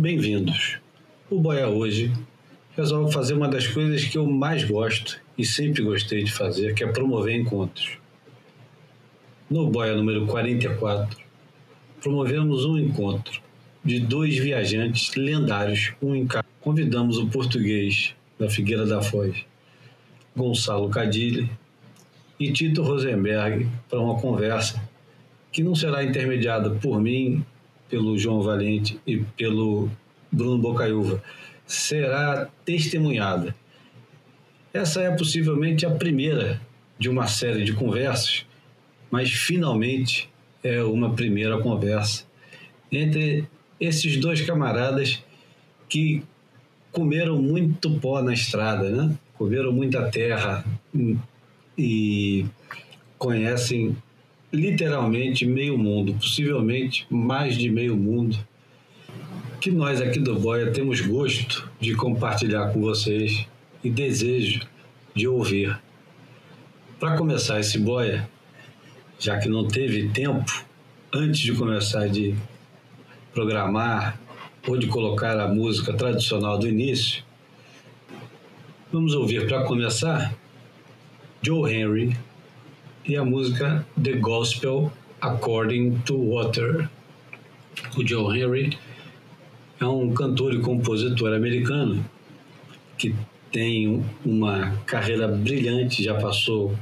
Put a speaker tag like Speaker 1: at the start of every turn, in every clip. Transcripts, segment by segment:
Speaker 1: bem-vindos. O Boia hoje resolve fazer uma das coisas que eu mais gosto e sempre gostei de fazer, que é promover encontros. No Boia número 44, promovemos um encontro de dois viajantes lendários, um em cada. Convidamos o português da Figueira da Foz, Gonçalo Cadilli, e Tito Rosenberg para uma conversa que não será intermediada por mim, pelo João Valente e pelo Bruno Bocaiúva, será testemunhada. Essa é possivelmente a primeira de uma série de conversas, mas finalmente é uma primeira conversa entre esses dois camaradas que comeram muito pó na estrada, né? Comeram muita terra e conhecem literalmente meio mundo, possivelmente mais de meio mundo, que nós aqui do Boia temos gosto de compartilhar com vocês e desejo de ouvir. Para começar esse Boia, já que não teve tempo antes de começar de programar ou de colocar a música tradicional do início, vamos ouvir para começar Joe Henry e a música The Gospel According to Water. O Joe Henry é um cantor e compositor americano que tem uma carreira brilhante, já passou,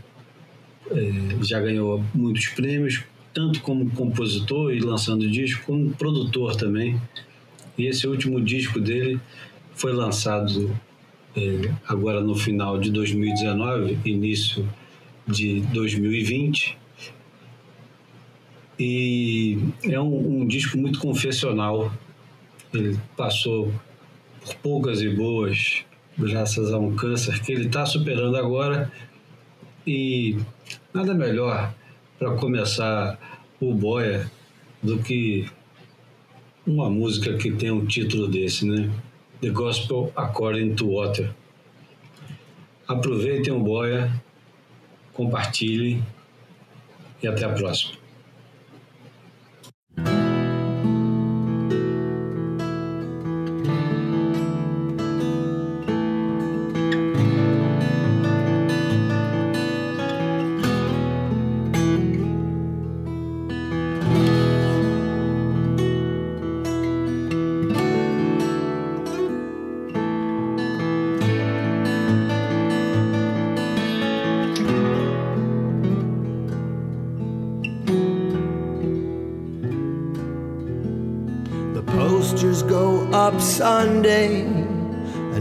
Speaker 1: é, já ganhou muitos prêmios, tanto como compositor e lançando disco, como produtor também. E esse último disco dele foi lançado é, agora no final de 2019, início de 2020. E é um, um disco muito confessional. Ele passou por poucas e boas, graças a um câncer que ele está superando agora. E nada melhor para começar o Boia do que uma música que tem um título desse, né? The Gospel According to Water. Aproveitem o Boia, compartilhem e até a próxima.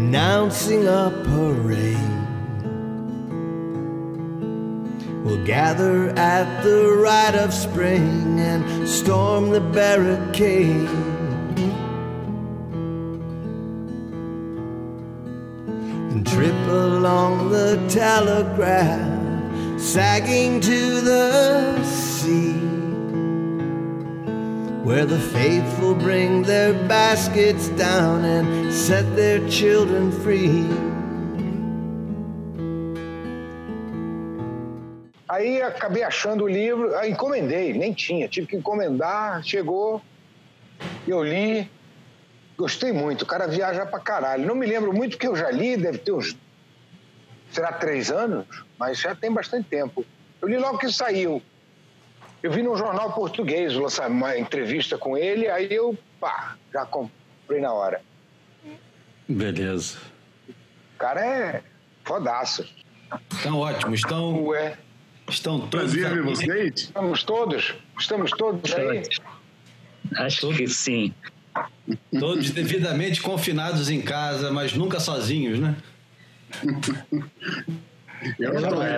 Speaker 2: Announcing a parade. We'll gather at the rite of spring and storm the barricade. And trip along the telegraph, sagging to the sea where the faithful bring their baskets down and set their children free.
Speaker 3: Aí acabei achando o livro, encomendei, nem tinha, tive que encomendar, chegou, eu li, gostei muito, o cara viaja pra caralho. Não me lembro muito porque eu já li, deve ter uns, será três anos, mas já tem bastante tempo. Eu li logo que saiu. Eu vi num jornal português uma entrevista com ele, aí eu, pá, já comprei na hora.
Speaker 1: Beleza.
Speaker 3: O cara é fodaço.
Speaker 1: Estão ótimos, estão. Ué. Estão todos.
Speaker 3: Prazer ver vocês. Estamos todos? Estamos todos aí?
Speaker 4: Acho todos, que sim.
Speaker 1: Todos devidamente confinados em casa, mas nunca sozinhos, né?
Speaker 3: Eu não, é.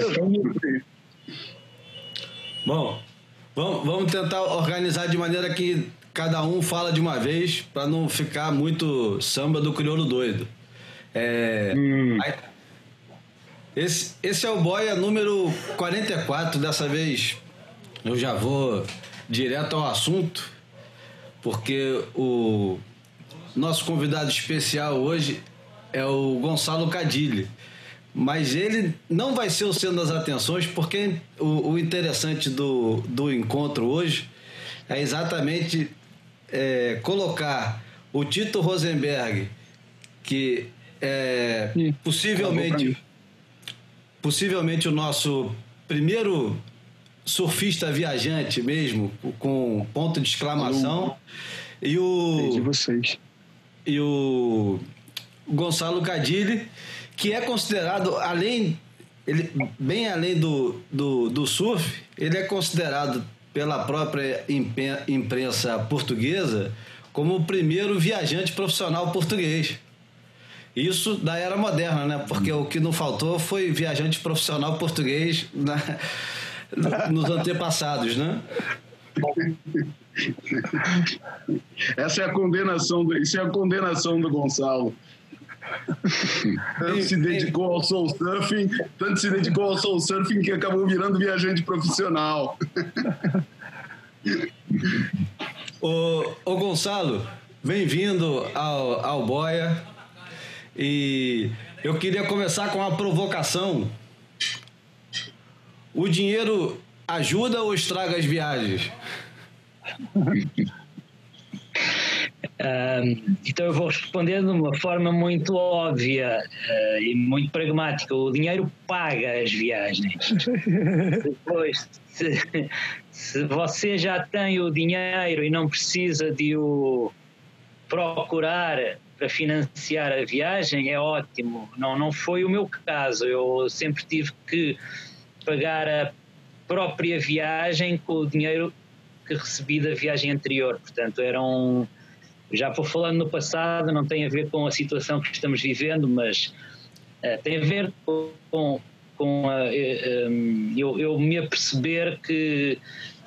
Speaker 1: Bom, Vamos, vamos tentar organizar de maneira que cada um fala de uma vez para não ficar muito samba do crioulo doido. É, hum. aí, esse, esse é o boia número 44 dessa vez. Eu já vou direto ao assunto, porque o nosso convidado especial hoje é o Gonçalo Cadilli mas ele não vai ser o centro das atenções, porque o, o interessante do, do encontro hoje é exatamente é, colocar o Tito Rosenberg, que é possivelmente, possivelmente o nosso primeiro surfista viajante mesmo, com ponto de exclamação. E o. E o Gonçalo Cadilli, que é considerado, além. Ele, bem além do, do, do surf, ele é considerado pela própria imprensa portuguesa como o primeiro viajante profissional português. Isso da era moderna, né? Porque o que não faltou foi viajante profissional português na, nos antepassados, né?
Speaker 5: Essa é a condenação do, isso é a condenação do Gonçalo. Tanto se dedicou ao soul surfing, tanto se dedicou ao soul surfing que acabou virando viajante profissional.
Speaker 1: ô, ô Gonçalo, bem-vindo ao, ao Boia. E eu queria começar com uma provocação. O dinheiro ajuda ou estraga as viagens?
Speaker 4: Então eu vou responder de uma forma muito óbvia uh, e muito pragmática. O dinheiro paga as viagens. Depois, se, se, você já tem o dinheiro e não precisa de o procurar para financiar a viagem, é ótimo. Não, não foi o meu caso. Eu sempre tive que pagar a própria viagem com o dinheiro que recebi da viagem anterior. Portanto, eram. Já vou falando no passado, não tem a ver com a situação que estamos vivendo, mas uh, tem a ver com, com uh, um, eu, eu, me aperceber que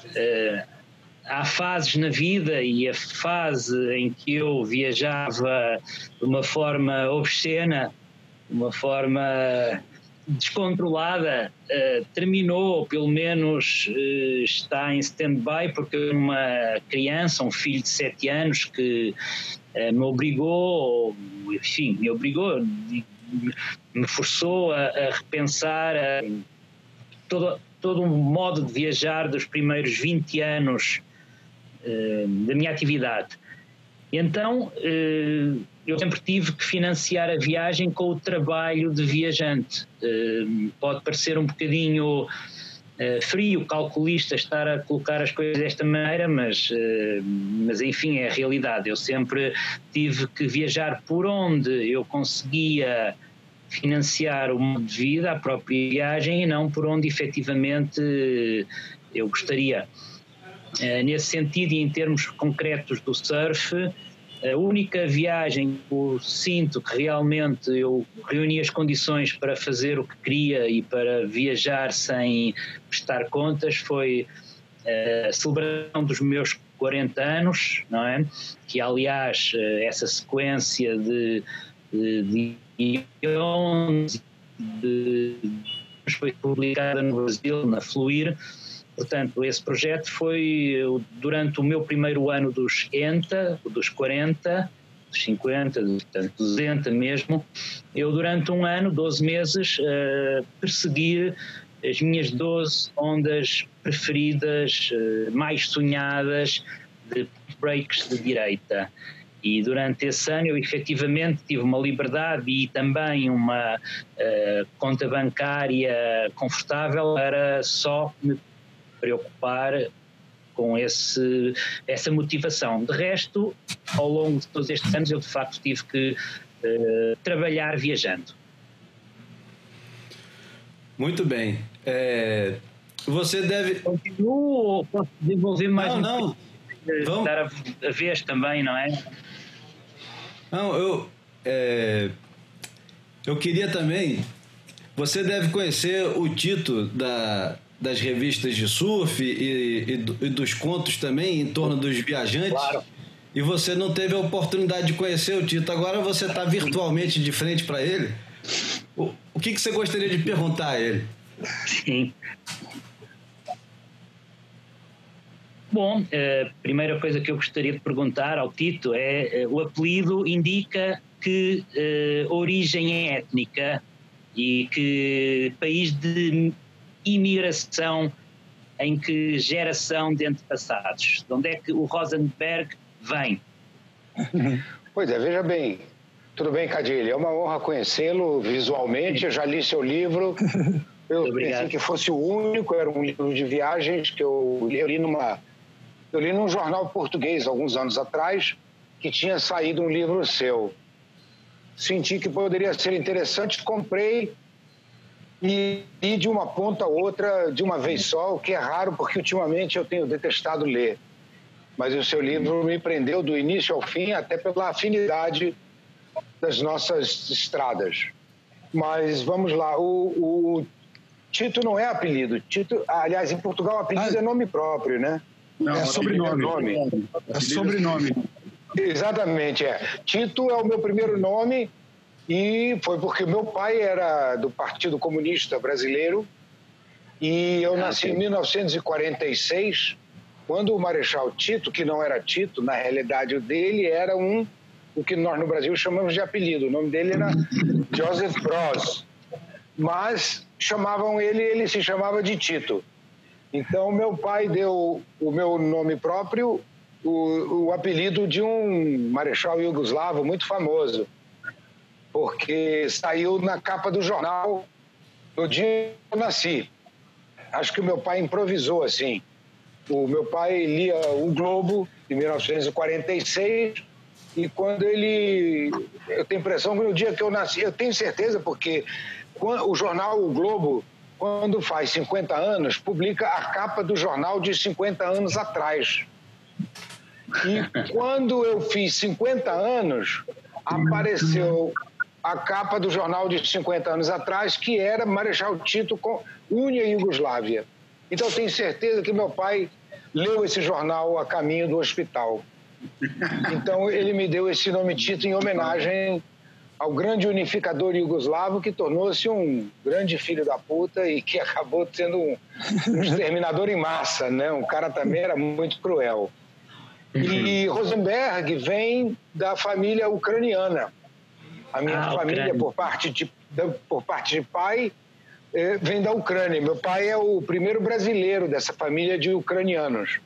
Speaker 4: uh, há fases na vida e a fase em que eu viajava de uma forma obscena, de uma forma descontrolada uh, terminou, ou pelo menos uh, está em stand-by, porque uma criança, um filho de 7 anos que uh, me obrigou, enfim, me obrigou, me forçou a, a repensar todo, todo um modo de viajar dos primeiros 20 anos da minha atividade. Então eu sempre tive que financiar a viagem com o trabalho de viajante. Uh, pode parecer um bocadinho uh, frio, calculista, estar a colocar as coisas desta maneira, mas, uh, mas enfim, é a realidade. Eu sempre tive que viajar por onde eu conseguia financiar o modo de vida, a própria viagem, e não por onde efetivamente eu gostaria. nesse sentido, e em termos concretos do surf, a única viagem que eu sinto que realmente eu reuni as condições para fazer o que queria e para viajar sem prestar contas foi eh, a celebração dos meus 40 anos, não é? Que aliás eh, essa sequência de, de, de, de foi publicada no Brasil, na Fluir, Portanto, esse projeto foi durante o meu primeiro ano dos 80, dos 40, dos 50, dos 200 mesmo. Eu, durante um ano, 12 meses, uh, persegui as minhas 12 ondas preferidas, uh, mais sonhadas, de breaks de direita. E durante esse ano eu efetivamente tive uma liberdade e também uma uh, conta bancária confortável para só me preocupar com esse, essa motivação. De resto, ao longo de todos estes anos, eu de facto tive que uh, trabalhar viajando.
Speaker 1: Muito bem. É, você deve.
Speaker 4: Continuo ou posso desenvolver mais
Speaker 1: não, um não.
Speaker 4: Vamos. dar a, a vez também, não é?
Speaker 1: Não, eu. É, eu queria também. Você deve conhecer o Tito da, das revistas de surf e, e, e, dos contos também em torno dos viajantes.
Speaker 4: Claro.
Speaker 1: E você não teve a oportunidade de conhecer o Tito. Agora você está virtualmente de frente para ele. O, o que, que você gostaria de perguntar a ele?
Speaker 4: Sim. Bom, a eh, primeira coisa que eu gostaria de perguntar ao Tito é: eh, o apelido indica que uh, origem é étnica e que país de imigração em que geração de antepassados? De onde é que o Rosenberg vem?
Speaker 3: Pois é, veja bem. Tudo bem, Cadilho? É uma honra conhecê-lo visualmente. Eu já li seu livro. Eu pensei que fosse o único, era um livro de viagens que eu, eu li numa. Eu li num jornal português alguns anos atrás que tinha saído um livro seu. Senti que poderia ser interessante, comprei e, e de uma ponta a outra de uma vez só, o que é raro porque ultimamente eu tenho detestado ler. Mas o seu livro me prendeu do início ao fim, até pela afinidade das nossas estradas. Mas vamos lá, o, o Tito não é apelido. Tito, aliás, em Portugal, apelido ah, é nome próprio, né?
Speaker 5: Não, é sobrenome. É, nome. é sobrenome.
Speaker 3: Exatamente, é. Tito é o meu primeiro nome e foi porque meu pai era do Partido Comunista Brasileiro e eu ah, nasci sim. em 1946, quando o Marechal Tito, que não era Tito, na realidade o dele era um, o que nós no Brasil chamamos de apelido. O nome dele era Joseph Broz, mas chamavam ele, ele se chamava de Tito. Então meu pai deu o meu nome próprio o, o apelido de um marechal iugoslavo muito famoso, porque saiu na capa do jornal no dia que eu nasci. Acho que o meu pai improvisou assim. O meu pai lia o Globo em 1946 e quando ele, eu tenho impressão que no dia que eu nasci, eu tenho certeza porque o jornal O Globo quando faz 50 anos, publica a capa do jornal de 50 anos atrás. E quando eu fiz 50 anos, apareceu a capa do jornal de 50 anos atrás, que era Marechal Tito com Unia Iugoslávia. Então tenho certeza que meu pai leu esse jornal a caminho do hospital. Então ele me deu esse nome Tito em homenagem ao grande unificador iugoslavo que tornou-se um grande filho da puta e que acabou sendo um, um exterminador em massa, né? Um cara também era muito cruel. E. Rosenberg vem da família ucraniana. A minha ah, família, por parte, de, por parte de pai, eh, vem da Ucrânia. Meu pai é o primeiro brasileiro dessa família de ucranianos.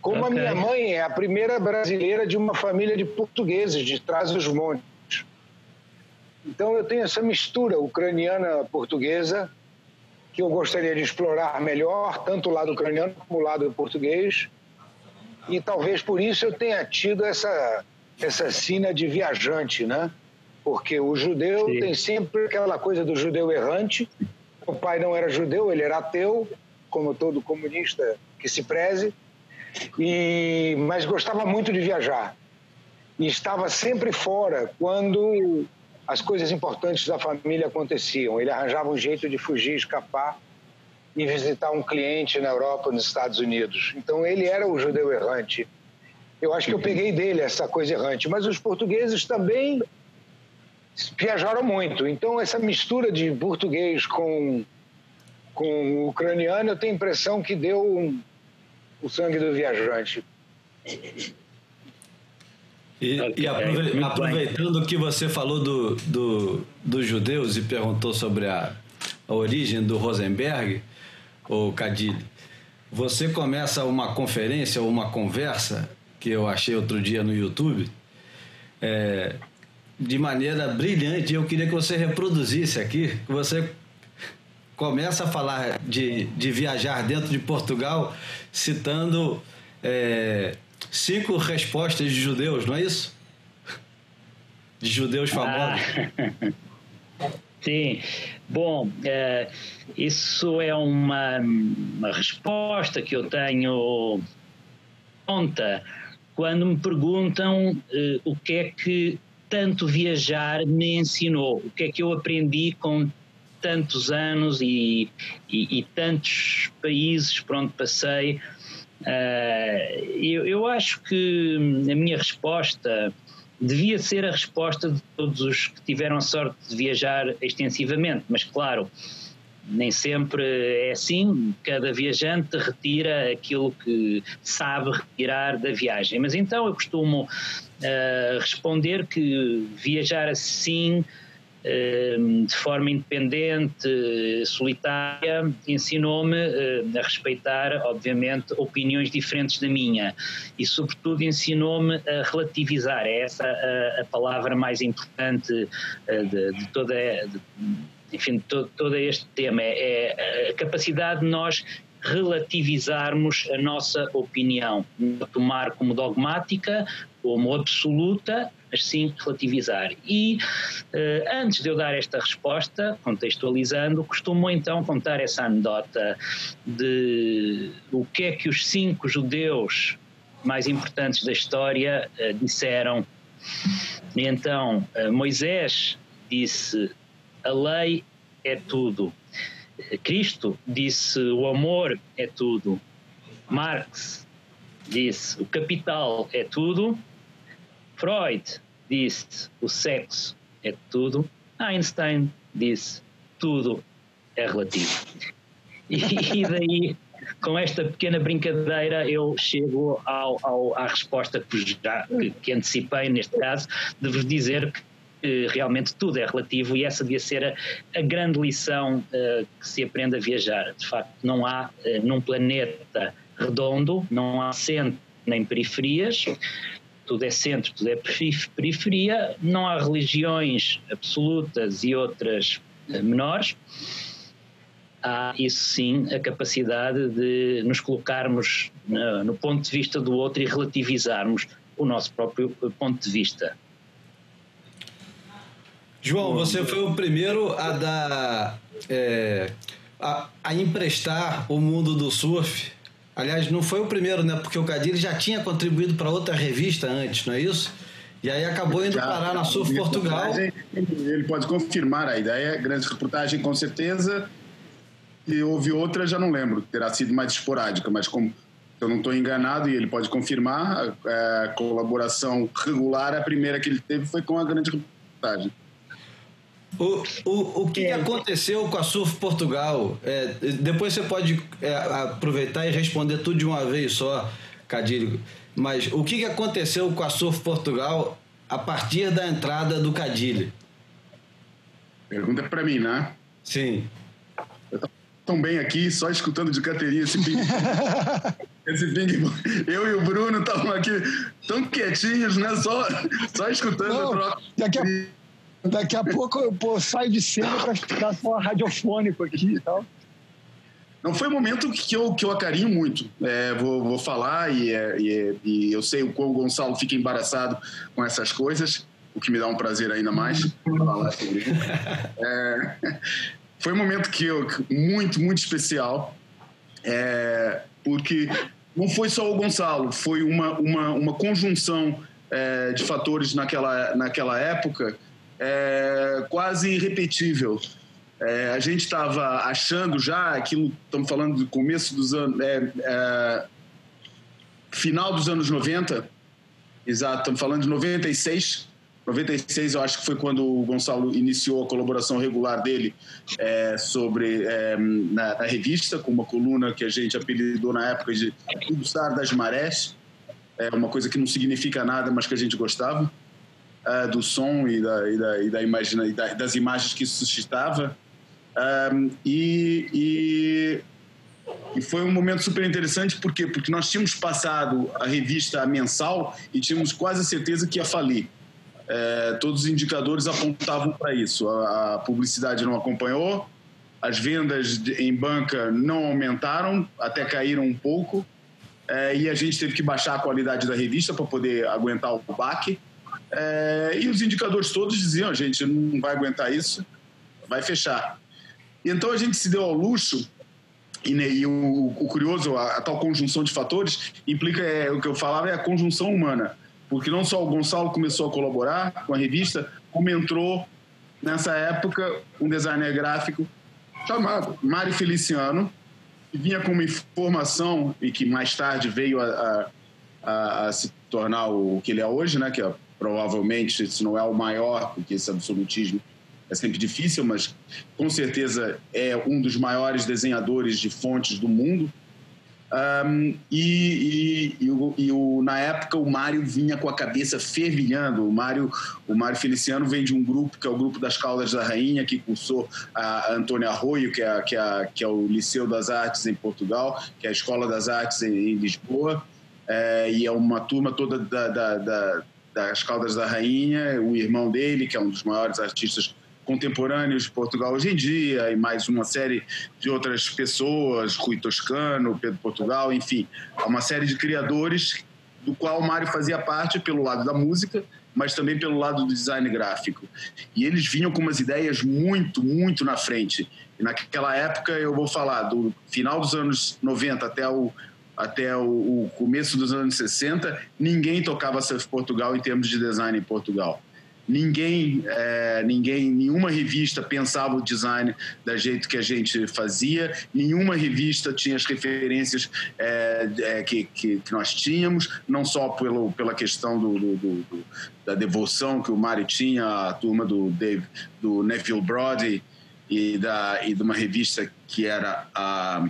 Speaker 3: Como okay. a minha mãe é a primeira brasileira de uma família de portugueses de Trás-os-Montes. Então eu tenho essa mistura ucraniana-portuguesa que eu gostaria de explorar melhor, tanto o lado ucraniano como o lado português e talvez por isso eu tenha tido essa, essa sina de viajante, né? Porque o judeu Sim. tem sempre aquela coisa do judeu errante. O pai não era judeu, ele era ateu, como todo comunista que se preze, e, mas gostava muito de viajar. E estava sempre fora quando as coisas importantes da família aconteciam. Ele arranjava um jeito de fugir, escapar e visitar um cliente na Europa, nos Estados Unidos. Então ele era o judeu errante. Eu acho que eu peguei dele essa coisa errante, mas os portugueses também viajaram muito. Então essa mistura de português com com ucraniano, eu tenho a impressão que deu um, o sangue do viajante.
Speaker 1: E, e aprove aproveitando que você falou do, do, dos judeus e perguntou sobre a, a origem do Rosenberg, o Cadilho, você começa uma conferência ou uma conversa que eu achei outro dia no YouTube é, de maneira brilhante. Eu queria que você reproduzisse aqui, que você começa a falar de, de viajar dentro de Portugal, citando é, cinco respostas de judeus, não é isso? De judeus famosos.
Speaker 4: Ah. Sim. Bom, é, isso é uma, uma resposta que eu tenho pronta quando me perguntam uh, o que é que tanto viajar me ensinou, o que é que eu aprendi com tantos anos e, e, e tantos países por onde passei. Uh, eu, eu acho que a minha resposta devia ser a resposta de todos os que tiveram a sorte de viajar extensivamente, mas claro, nem sempre é assim, cada viajante retira aquilo que sabe retirar da viagem. Mas então eu costumo uh, responder que viajar assim de forma independente, solitária, ensinou-me a respeitar, obviamente, opiniões diferentes da minha e, sobretudo, ensinou-me a relativizar. É essa a, a palavra mais importante de, de toda. De, enfim, todo, todo este tema é, é a capacidade de nós relativizarmos a nossa opinião, não tomar como dogmática, como absoluta, mas sim relativizar. E uh, antes de eu dar esta resposta, contextualizando, costumo então contar essa anedota de o que é que os cinco judeus mais importantes da história uh, disseram. E então, uh, Moisés disse: a lei é tudo. Cristo disse o amor é tudo. Marx disse o capital é tudo. Freud disse o sexo é tudo. Einstein disse tudo é relativo. E, e daí, com esta pequena brincadeira, eu chego ao, ao, à resposta que, já, que, que antecipei neste caso, de vos dizer que realmente tudo é relativo e essa devia ser a, a grande lição uh, que se aprende a viajar. De facto, não há uh, num planeta redondo, não há centro nem periferias, tudo é centro, tudo é periferia, não há religiões absolutas e outras uh, menores. Há, isso sim, a capacidade de nos colocarmos no ponto de vista do outro e relativizarmos o nosso próprio ponto de vista.
Speaker 1: João, você foi o primeiro a dar. É, a, a, emprestar o mundo do surf. Aliás, não foi o primeiro, né? Porque o Cadilho já tinha contribuído para outra revista antes, não é isso? E aí acabou indo já, parar na Surf Portugal.
Speaker 5: Ele pode confirmar a ideia, grande reportagem com certeza. E houve outra, já não lembro, terá sido mais esporádica, mas como eu não estou enganado e ele pode confirmar, a, a colaboração regular, a primeira que ele teve foi com a grande reportagem.
Speaker 1: O, o, o que, é. que aconteceu com a Surf Portugal? É, depois você pode é, aproveitar e responder tudo de uma vez só, Cadilho. Mas o que, que aconteceu com a Surf Portugal a partir da entrada do Cadilho?
Speaker 5: Pergunta para mim, né?
Speaker 1: Sim.
Speaker 5: Eu tô tão bem aqui, só escutando de carteirinha esse ping. esse ping Eu e o Bruno estavam aqui tão quietinhos, né? Só, só escutando Não, a troca.
Speaker 3: Daqui a Daqui a pouco eu pô, saio de cena para ficar só radiofônico aqui e tal.
Speaker 5: Não foi um momento que eu, que eu acarinho muito. É, vou, vou falar e, é, e, é, e, eu sei o quão o Gonçalo fica embaraçado com essas coisas, o que me dá um prazer ainda mais falar sobre isso. É, foi um momento que eu, muito, muito especial, é, porque não foi só o Gonçalo, foi uma, uma, uma conjunção é, de fatores naquela, naquela época é, quase irrepetível. É, a gente estava achando já aquilo, estamos falando do começo dos anos, é, é, final dos anos 90, exato, estamos falando de 96. 96 eu acho que foi quando o Gonçalo iniciou a colaboração regular dele é, sobre é, na, na, revista com uma coluna que a gente apelidou na época de Tudo das Marés é uma coisa que não significa nada mas que a gente gostava uh, do som e, da, e, da, e, da imagina, e da, das imagens que isso suscitava. Um, e, e, foi um momento super interessante porque porque nós tínhamos passado a revista mensal e tínhamos quase a certeza que ia falir. É, todos os indicadores apontavam para isso. A, a, publicidade não acompanhou, as vendas em banca não aumentaram, até caíram um pouco, é, e a gente teve que baixar a qualidade da revista para poder aguentar o baque. É, e os indicadores todos diziam: a gente não vai aguentar isso, vai fechar. Então a gente se deu ao luxo, e, e o, o, curioso, a, a, tal conjunção de fatores, implica é, o que eu falava é a conjunção humana. Porque não só o Gonçalo começou a colaborar com a revista, como entrou nessa época um designer gráfico chamado Mário Feliciano, que vinha com uma informação e que mais tarde veio a, a, a se tornar o que ele é hoje, né, que é provavelmente, se não é o maior, porque esse absolutismo é sempre difícil, mas com certeza é um dos maiores desenhadores de fontes do mundo. Um, e, e, e, o, e o, na época o Mário vinha com a cabeça fervilhando. O Mário, o Mário Feliciano vem de um grupo que é o grupo das Caldas da Rainha, que cursou a, Antônia Arroio, que é, que, é, que é o Liceu das Artes em Portugal, que é a Escola das Artes em, em Lisboa. É, e é uma turma toda da, da, da, das Caldas da Rainha, o irmão dele, que é um dos maiores artistas contemporâneos de Portugal hoje em dia, e mais uma série de outras pessoas, Rui Toscano, Pedro Portugal, enfim, uma série de criadores do qual o Mário fazia parte pelo lado da música, mas também pelo lado do design gráfico. E eles vinham com umas ideias muito, muito na frente. E naquela época, eu vou falar, do final dos anos 90 até o, até o, o começo dos anos 60, ninguém tocava Surf Portugal em termos de design em Portugal. Ninguém, é, ninguém, nenhuma revista pensava o design da jeito que a gente fazia, nenhuma revista tinha as referências é, é, que, que, que, nós tínhamos, não só pelo, pela questão do, do, do, da devoção que o Mário tinha, a turma do, Dave, do Neville Brody e, da, e de uma revista que era a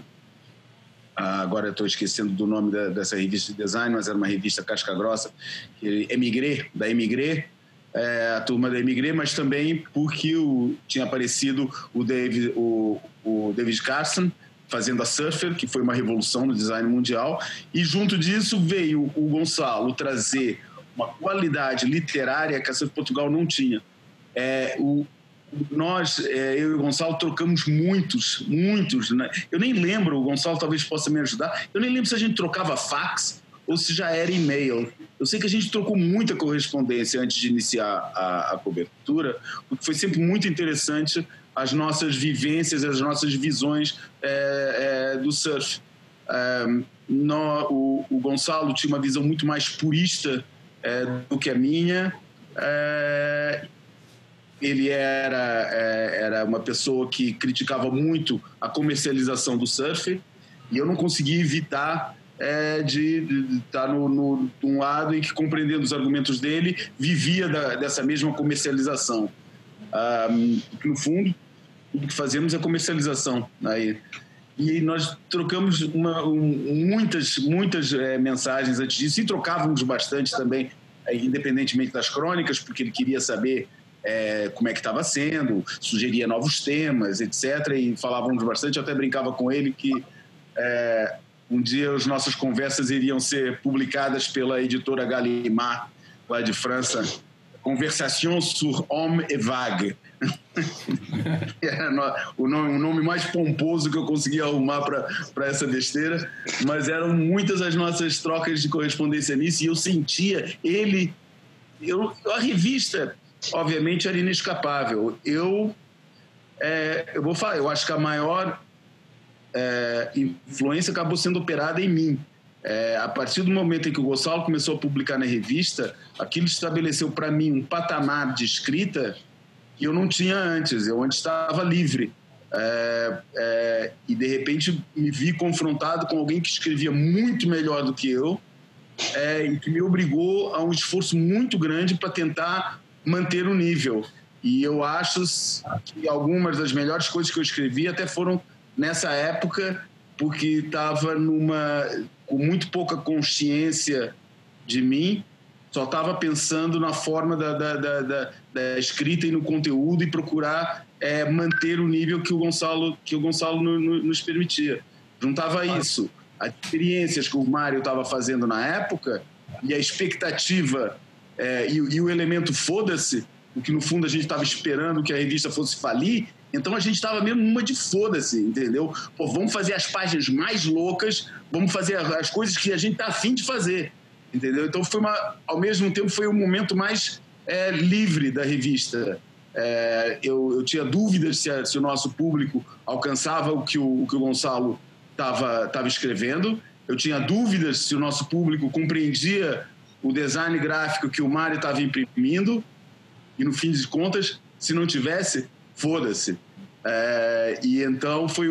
Speaker 5: agora estou esquecendo do nome da, dessa revista de design, mas era uma revista casca grossa, Emigré, da Emigré, é, a turma da Emigré, mas também porque o, tinha aparecido o David, o, o David Carson fazendo a Surfer, que foi uma revolução no design mundial, e junto disso veio o Gonçalo trazer uma qualidade literária que a Surf Portugal não tinha. É, o, nós, é, eu e o Gonçalo, trocamos muitos, muitos. Né? Eu nem lembro, o Gonçalo talvez possa me ajudar, eu nem lembro se a gente trocava fax ou se já era e-mail. Eu sei que a gente trocou muita correspondência antes de iniciar a, a cobertura, porque foi sempre muito interessante as nossas vivências, as nossas visões é, é, do surf. É, no, o, o, Gonçalo tinha uma visão muito mais purista é, do que a minha. Ele era, é, era uma pessoa que criticava muito a comercialização do surf e eu não conseguia evitar é, de estar no, no, um lado e que, compreendendo os argumentos dele, vivia da, dessa mesma comercialização. No fundo, tudo que fazemos é comercialização. Aí. E nós trocamos uma, um, muitas, muitas é, mensagens antes disso e trocávamos bastante também, é, independentemente das crônicas, porque ele queria saber é, como é que estava sendo, sugeria novos temas, etc. E falávamos bastante. Eu até brincava com ele que é, um dia as nossas conversas iriam ser publicadas pela editora Gallimard, lá de França. Conversation sur homme et vague. o, nome, o nome mais pomposo que eu consegui arrumar para essa besteira, mas eram muitas as nossas trocas de correspondência nisso e eu sentia ele. Eu, a revista, obviamente, era inescapável. Eu, é, eu vou falar, eu acho que a maior é, influência acabou sendo operada em mim. É, a partir do momento em que o Gonçalo começou a publicar na revista, aquilo estabeleceu para mim um patamar de escrita que eu não tinha antes. Eu antes estava livre. É, é, e de repente me vi confrontado com alguém que escrevia muito melhor do que eu é, e que me obrigou a um esforço muito grande para tentar manter o nível. E eu acho que algumas das melhores coisas que eu escrevi até foram nessa época porque estava numa com muito pouca consciência de mim, só estava pensando na forma da, da, da, da, escrita e no conteúdo e procurar é, manter o nível que o Gonçalo que o Gonçalo no, no, nos permitia. Juntava isso, as experiências que o Mário estava fazendo na época e a expectativa é, e, e o elemento foda-se, o que no fundo a gente estava esperando que a revista fosse falir, então a gente estava mesmo numa de foda-se, entendeu? Pô, vamos fazer as páginas mais loucas, vamos fazer as coisas que a gente tá afim de fazer, entendeu? Então foi uma, ao mesmo tempo foi o momento mais é, livre da revista. É, eu, eu, tinha dúvidas se, a, se, o nosso público alcançava o que o, o, que o Gonçalo estava tava escrevendo. Eu tinha dúvidas se o nosso público compreendia o design gráfico que o Mário estava imprimindo. E no fim de contas, se não tivesse, foda-se. É, e então foi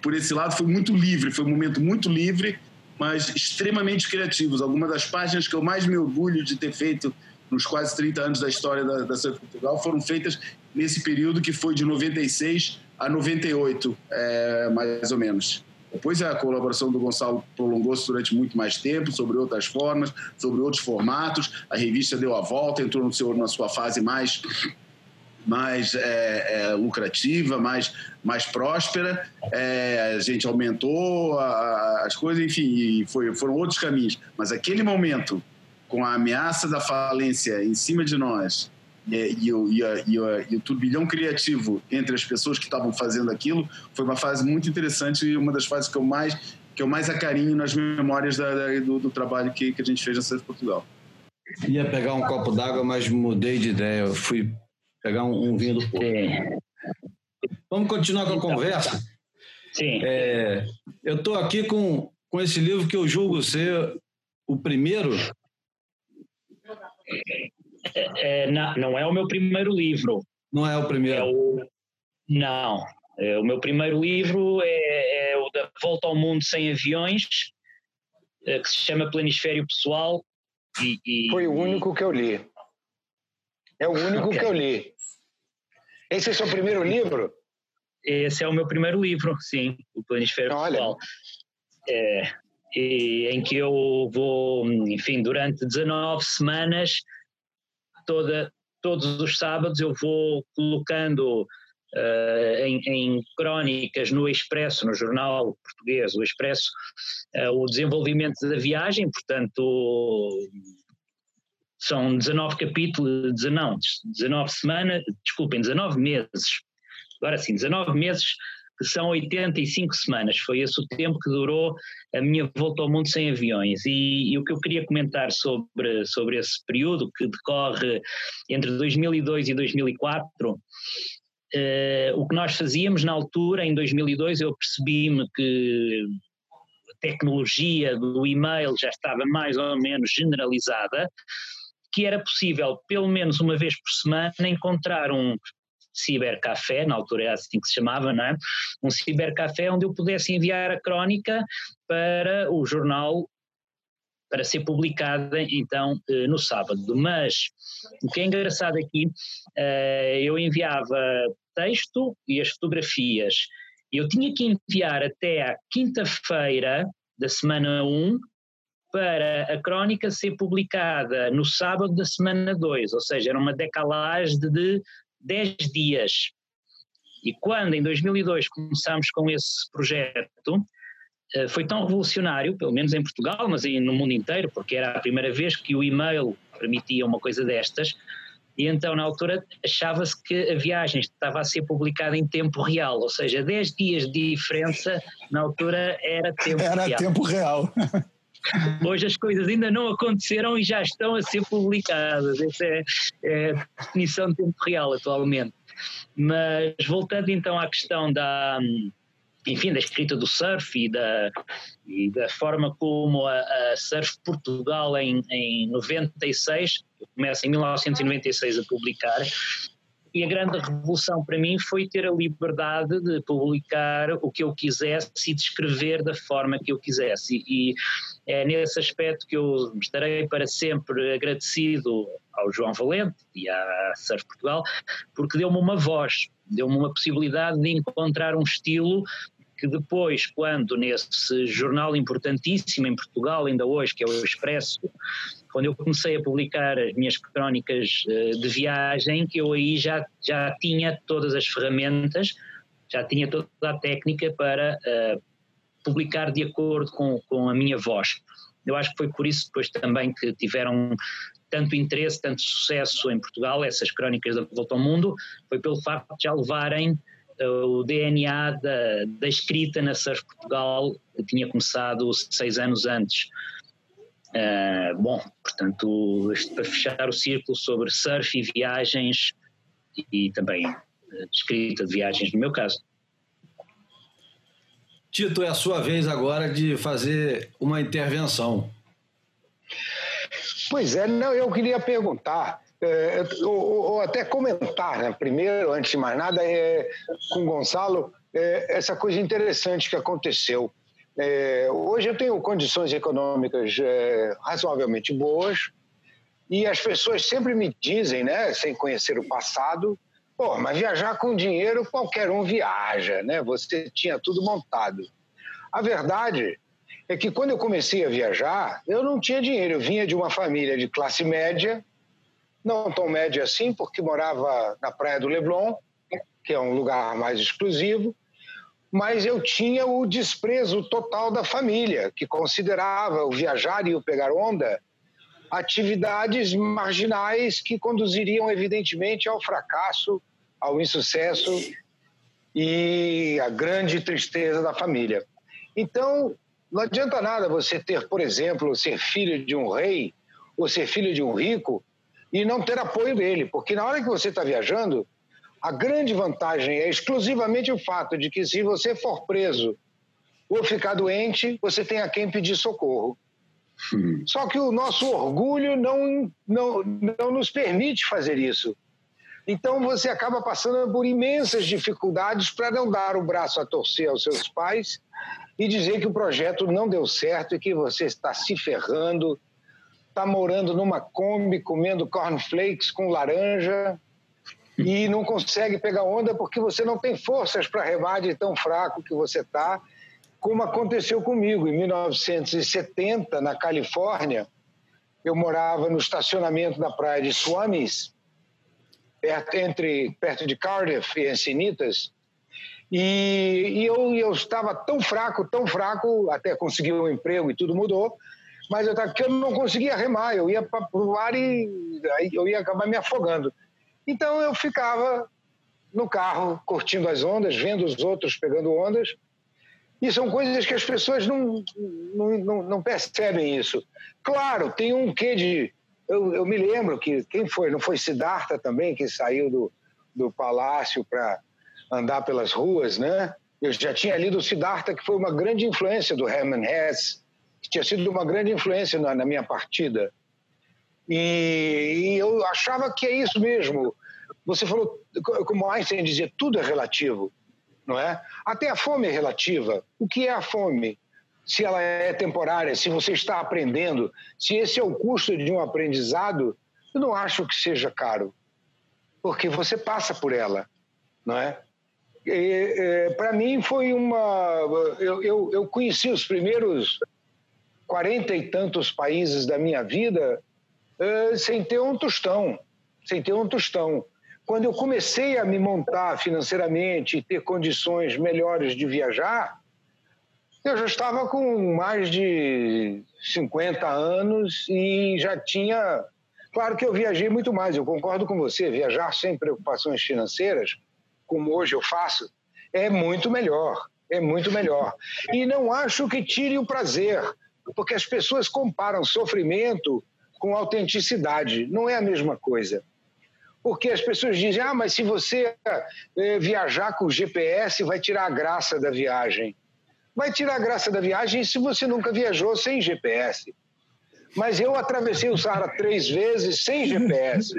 Speaker 5: por esse lado foi muito livre, foi um momento muito livre, mas extremamente criativos. Algumas das páginas que eu mais me orgulho de ter feito nos quase 30 anos da história da, da Surf Portugal foram feitas nesse período que foi de 96 a 98, é, mais ou menos. Depois a colaboração do Gonçalo prolongou-se durante muito mais tempo, sobre outras formas, sobre outros formatos. A revista deu a volta, entrou no seu, na sua fase mais mais é, é, lucrativa, mais, mais próspera. É, a gente aumentou a, a, as coisas, enfim, foi, foram outros caminhos. Mas aquele momento, com a ameaça da falência em cima de nós, é, e, o, e, a, e, a, e, o turbilhão criativo entre as pessoas que estavam fazendo aquilo foi uma fase muito interessante e uma das fases que eu mais que eu mais acarinho nas memórias da, da, do, do, trabalho que, que a gente fez na Cidade de Portugal.
Speaker 1: Ia pegar um copo d'água, mas mudei de ideia. Eu fui pegar um, um vinho do Porto. Vamos continuar com a então, conversa?
Speaker 4: Sim.
Speaker 1: É, eu estou aqui com, com esse livro que eu julgo ser o primeiro
Speaker 4: é, é, não, não é o meu primeiro livro.
Speaker 1: Não é o primeiro?
Speaker 4: É o, não. É, o meu primeiro livro é, é, o da Volta ao Mundo Sem Aviões, é, que se chama Planisfério Pessoal. E,
Speaker 3: e, Foi o único que eu li. É o único okay. que eu li. Esse é o seu primeiro livro?
Speaker 4: Esse é o meu primeiro livro, sim, o Planisfério Olha. Pessoal. É, e, em que eu vou, enfim, durante 19 semanas toda, todos os sábados eu vou colocando uh, em, em, crónicas no Expresso, no jornal português, o Expresso, uh, o desenvolvimento da viagem, portanto são 19 capítulos, 19, 19 semanas, desculpem, 19 meses, agora sim, 19 meses que são 85 semanas. Foi esse o tempo que durou a minha volta ao mundo sem aviões. E, e o que eu queria comentar sobre, sobre esse período, que decorre entre 2002 e 2004, Uh, o que nós fazíamos na altura, em 2002, eu percebi-me que a tecnologia do e-mail já estava mais ou menos generalizada, que era possível, pelo menos uma vez por semana, encontrar um cibercafé, na altura era assim que se chamava, não é? Um cibercafé onde eu pudesse enviar a crónica para o jornal para ser publicada então eh, no sábado. Mas o que é engraçado aqui, eh, eu enviava texto e as fotografias. Eu tinha que enviar até à quinta-feira da semana 1 para a crónica ser publicada no sábado da semana 2, ou seja, era uma decalagem de 10 dias. E quando em 2002 começámos com esse projeto, eh, foi tão revolucionário, pelo menos em Portugal, mas no mundo inteiro, porque era a primeira vez que o e-mail permitia uma coisa destas, e então na altura achava-se que a viagem estava a ser publicada em tempo real, ou seja, 10 dias de diferença na altura era tempo
Speaker 6: era
Speaker 4: real.
Speaker 6: Era tempo real.
Speaker 4: Hoje as coisas ainda não aconteceram e já estão a ser publicadas. Essa é, é a definição de tempo real atualmente. Mas voltando então à questão da, enfim, da escrita do surf e da, e da forma como a, a Surf Portugal em, em 96, começa em 1996 a publicar, e a grande revolução para mim foi ter a liberdade de publicar o que eu quisesse e de escrever da forma que eu quisesse. E, é nesse aspecto que eu estarei para sempre agradecido ao João Valente e à Surf Portugal, porque deu-me uma voz, deu-me uma possibilidade de encontrar um estilo que depois, quando nesse jornal importantíssimo em Portugal, ainda hoje, que é o Expresso, quando eu comecei a publicar as minhas crónicas eh, de viagem, que eu aí já, já tinha todas as ferramentas, já tinha toda a técnica para uh, publicar de acordo com, com a minha voz. Eu acho que foi por isso depois também que tiveram tanto interesse, tanto sucesso em Portugal, essas crónicas da Volta ao Mundo, foi pelo facto de já levarem uh, o DNA da, da escrita na Surf Portugal, que tinha começado seis anos antes. Uh, bom, portanto, para fechar o círculo sobre surf e viagens e, e também uh, escrita de viagens, no meu caso.
Speaker 1: Tito, é a sua vez agora de fazer uma intervenção.
Speaker 3: Pois é, não, eu queria perguntar, é, ou, ou, até comentar, né? primeiro, antes de mais nada, é, com o Gonçalo, é, essa coisa interessante que aconteceu. É, hoje eu tenho condições econômicas é, razoavelmente boas e as pessoas sempre me dizem, né, sem conhecer o passado, pô, mas viajar com dinheiro qualquer um viaja, né? Você tinha tudo montado. A verdade é que quando eu comecei a viajar, eu não tinha dinheiro. Eu vinha de uma família de classe média, não tão média assim, porque morava na Praia do Leblon, que é um lugar mais exclusivo, mas eu tinha o desprezo total da família, que considerava o viajar e o pegar onda atividades marginais que conduziriam, evidentemente, ao fracasso, ao insucesso e à grande tristeza da família. Então, não adianta nada você ter, por exemplo, ser filho de um rei ou ser filho de um rico e não ter apoio dele, porque na hora que você está viajando, a grande vantagem é exclusivamente o fato de que se você for preso ou ficar doente, você tem a quem pedir socorro. Hum. Só que o nosso orgulho não, não, não nos permite fazer isso. Então você acaba passando por imensas dificuldades para não dar o braço a torcer aos seus pais e dizer que o projeto não deu certo e que você está se ferrando, está morando numa Kombi comendo cornflakes com laranja e não consegue pegar onda porque você não tem forças para remar de tão fraco que você está como aconteceu comigo em 1970 na Califórnia. Eu morava no estacionamento da praia de Swamis, perto, entre, perto de Cardiff e Encinitas, e, e eu, eu, estava tão fraco, tão fraco, até conseguir um emprego e tudo mudou, mas eu, que eu não conseguia remar, eu ia para o mar e eu ia acabar me afogando. Então eu ficava no carro, curtindo as ondas, vendo os outros pegando ondas, e são coisas que as pessoas não, não, não, não percebem isso. Claro, tem um quê de. Eu, eu, me lembro que quem foi? Não foi Siddhartha também, que saiu do, do palácio para andar pelas ruas, né? Eu já tinha lido Siddhartha, que foi uma grande influência do Hermann Hesse, que tinha sido uma grande influência na, na minha partida. E, e, eu achava que é isso mesmo. Você falou, como Einstein dizia, tudo é relativo não é? Até a fome é relativa. O que é a fome? Se ela é temporária, se você está aprendendo, se esse é o custo de um aprendizado, eu não acho que seja caro, porque você passa por ela, não é? é Para mim foi uma. Eu, eu, eu conheci os primeiros quarenta e tantos países da minha vida uh, sem ter um tostão, sem ter um tostão. Quando eu comecei a me montar financeiramente e ter condições melhores de viajar, eu já estava com mais de 50 anos e já tinha. Claro que eu viajei muito mais, eu concordo com você, viajar sem preocupações financeiras, como hoje eu faço, é muito melhor. É muito melhor. E não acho que tire o prazer, porque as pessoas comparam sofrimento com autenticidade. Não é a mesma coisa porque as pessoas dizem: ah, mas se você é, viajar com GPS, vai tirar a graça da viagem. Vai tirar a graça da viagem se você nunca viajou sem GPS. Mas eu atravessei o Saara três vezes sem GPS.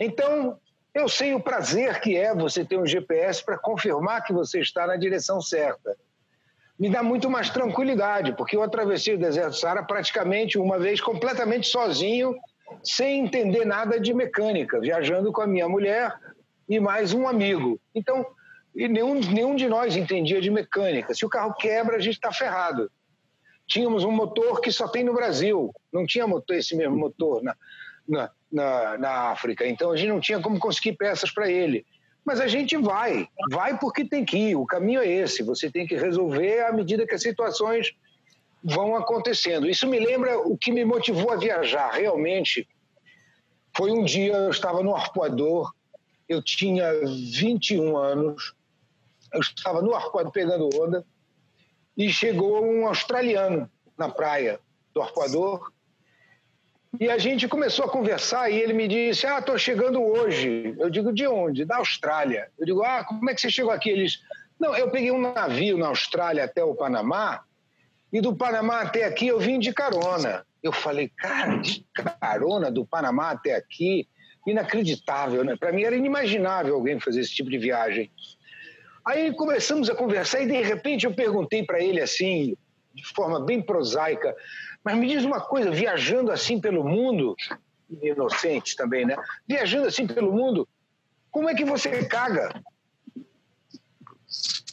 Speaker 3: Então, eu sei o prazer que é você ter um GPS para confirmar que você está na direção certa. Me dá muito mais tranquilidade, porque eu atravessei o deserto do Saara praticamente uma vez completamente sozinho sem entender nada de mecânica, viajando com a minha mulher e mais um amigo. Então, nenhum, nenhum de nós entendia de mecânica. Se o carro quebra, a gente está ferrado. Tínhamos um motor que só tem no Brasil, não tinha motor, esse mesmo motor na, na, na, na África. Então, a gente não tinha como conseguir peças para ele. Mas a gente vai, vai porque tem que ir. O caminho é esse. Você tem que resolver à medida que as situações vão acontecendo. Isso me lembra o que me motivou a viajar. Realmente, foi um dia, eu estava no arpoador, eu tinha 21 anos, eu estava no arpoador pegando onda, e chegou um australiano na praia do arpoador, e a gente começou a conversar e ele me disse: Ah, estou chegando hoje. Eu digo: De onde? Da Austrália. Eu digo: Ah, como é que você chegou aqui? Eles: Não, eu peguei um navio na Austrália até o Panamá e do Panamá até aqui eu vim de carona. Eu falei, cara, de carona do Panamá até aqui, inacreditável, né? Para mim era inimaginável alguém fazer esse tipo de viagem. Aí começamos a conversar e de repente eu perguntei para ele assim, de forma bem prosaica, mas me diz uma coisa, viajando assim pelo mundo, inocente também, né? Viajando assim pelo mundo, como é que você caga?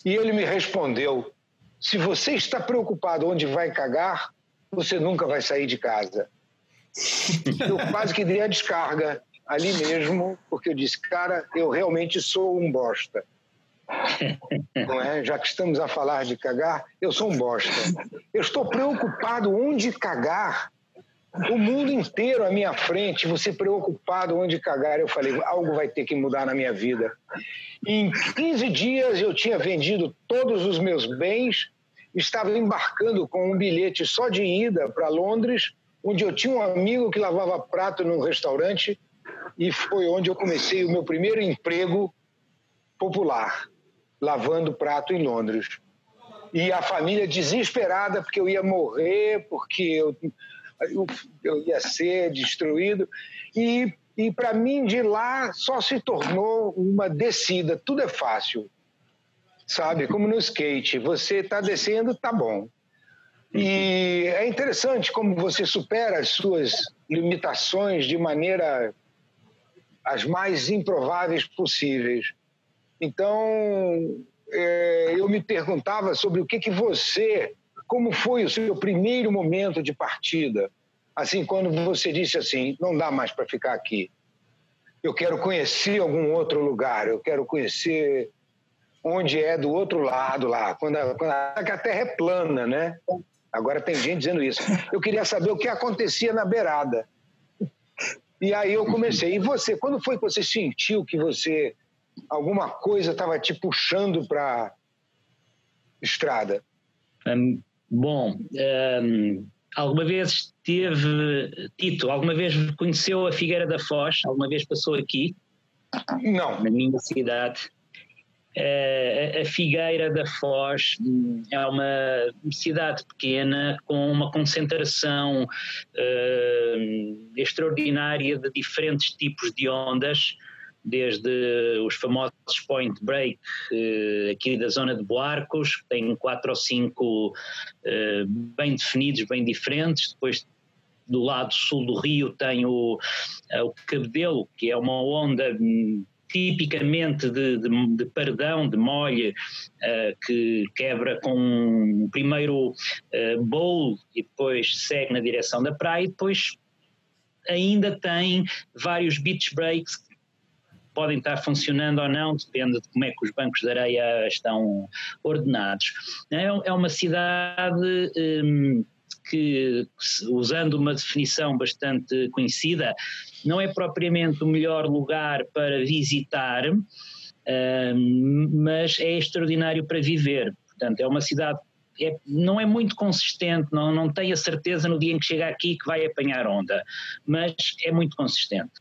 Speaker 3: E ele me respondeu: se você está preocupado onde vai cagar, você nunca vai sair de casa. Eu quase que dei a descarga ali mesmo, porque eu disse, cara, eu realmente sou um bosta. Não é? Já que estamos a falar de cagar, eu sou um bosta. Eu estou preocupado onde cagar. O mundo inteiro à minha frente, você preocupado onde cagar. Eu falei, algo vai ter que mudar na minha vida. Em 15 dias eu tinha vendido todos os meus bens, estava embarcando com um bilhete só de ida para Londres, onde eu tinha um amigo que lavava prato num restaurante e foi onde eu comecei o meu primeiro emprego popular, lavando prato em Londres. E a família desesperada porque eu ia morrer, porque eu, eu, eu ia ser destruído. E, e para mim, de lá, só se tornou uma descida. Tudo é fácil, sabe? Como no skate. Você está descendo, tá bom. E é interessante como você supera as suas limitações de maneira as mais improváveis possíveis. Então, é, eu me perguntava sobre o que, que você, como foi o seu primeiro momento de partida, assim, quando você disse assim, não dá mais para ficar aqui, eu quero conhecer algum outro lugar, eu quero conhecer onde é do outro lado lá, quando a, quando a, Terra é plana, né? Agora tem gente dizendo isso. Eu queria saber o que acontecia na beirada. E aí eu comecei. E você, quando foi que você sentiu que você alguma coisa estava te puxando para estrada?
Speaker 4: Um, bom, um, alguma vez teve Tito, alguma vez conheceu a Figueira da Foz? Alguma vez passou aqui?
Speaker 3: Não.
Speaker 4: Na minha cidade. Uh, a Figueira da Foz hum, é uma cidade pequena com uma concentração uh, extraordinária de diferentes tipos de ondas, desde os famosos point break uh, aqui da zona de Boarcos, que tem quatro ou cinco bem definidos, bem diferentes, depois do lado sul do rio tem o, o Cabedelo, que é uma onda hum, tipicamente de, de, de perdão, de molhe, uh, que quebra com o primeiro bowl e depois segue na direção da praia. E depois ainda tem vários beach breaks podem estar funcionando ou não, depende de como é que os bancos de areia estão ordenados. É, é uma cidade um, que, usando uma definição bastante conhecida, não é propriamente o melhor lugar para visitar, mas é extraordinário para viver. Portanto, é uma cidade é, não é muito consistente, não, não tem a certeza no dia em que chega aqui que vai apanhar onda, mas é muito consistente.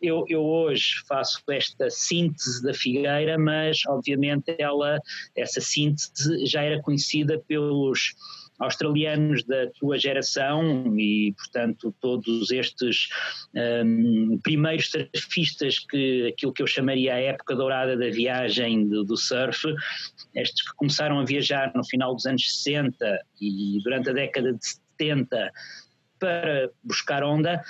Speaker 4: Eu, eu hoje faço esta síntese da Figueira, mas obviamente ela, essa síntese já era conhecida pelos australianos da tua geração e, portanto, todos estes um, primeiros surfistas que aquilo que eu chamaria a época dourada da viagem do, do surf, estes que começaram a viajar no final dos anos 60 e durante a década de 70 para buscar onda,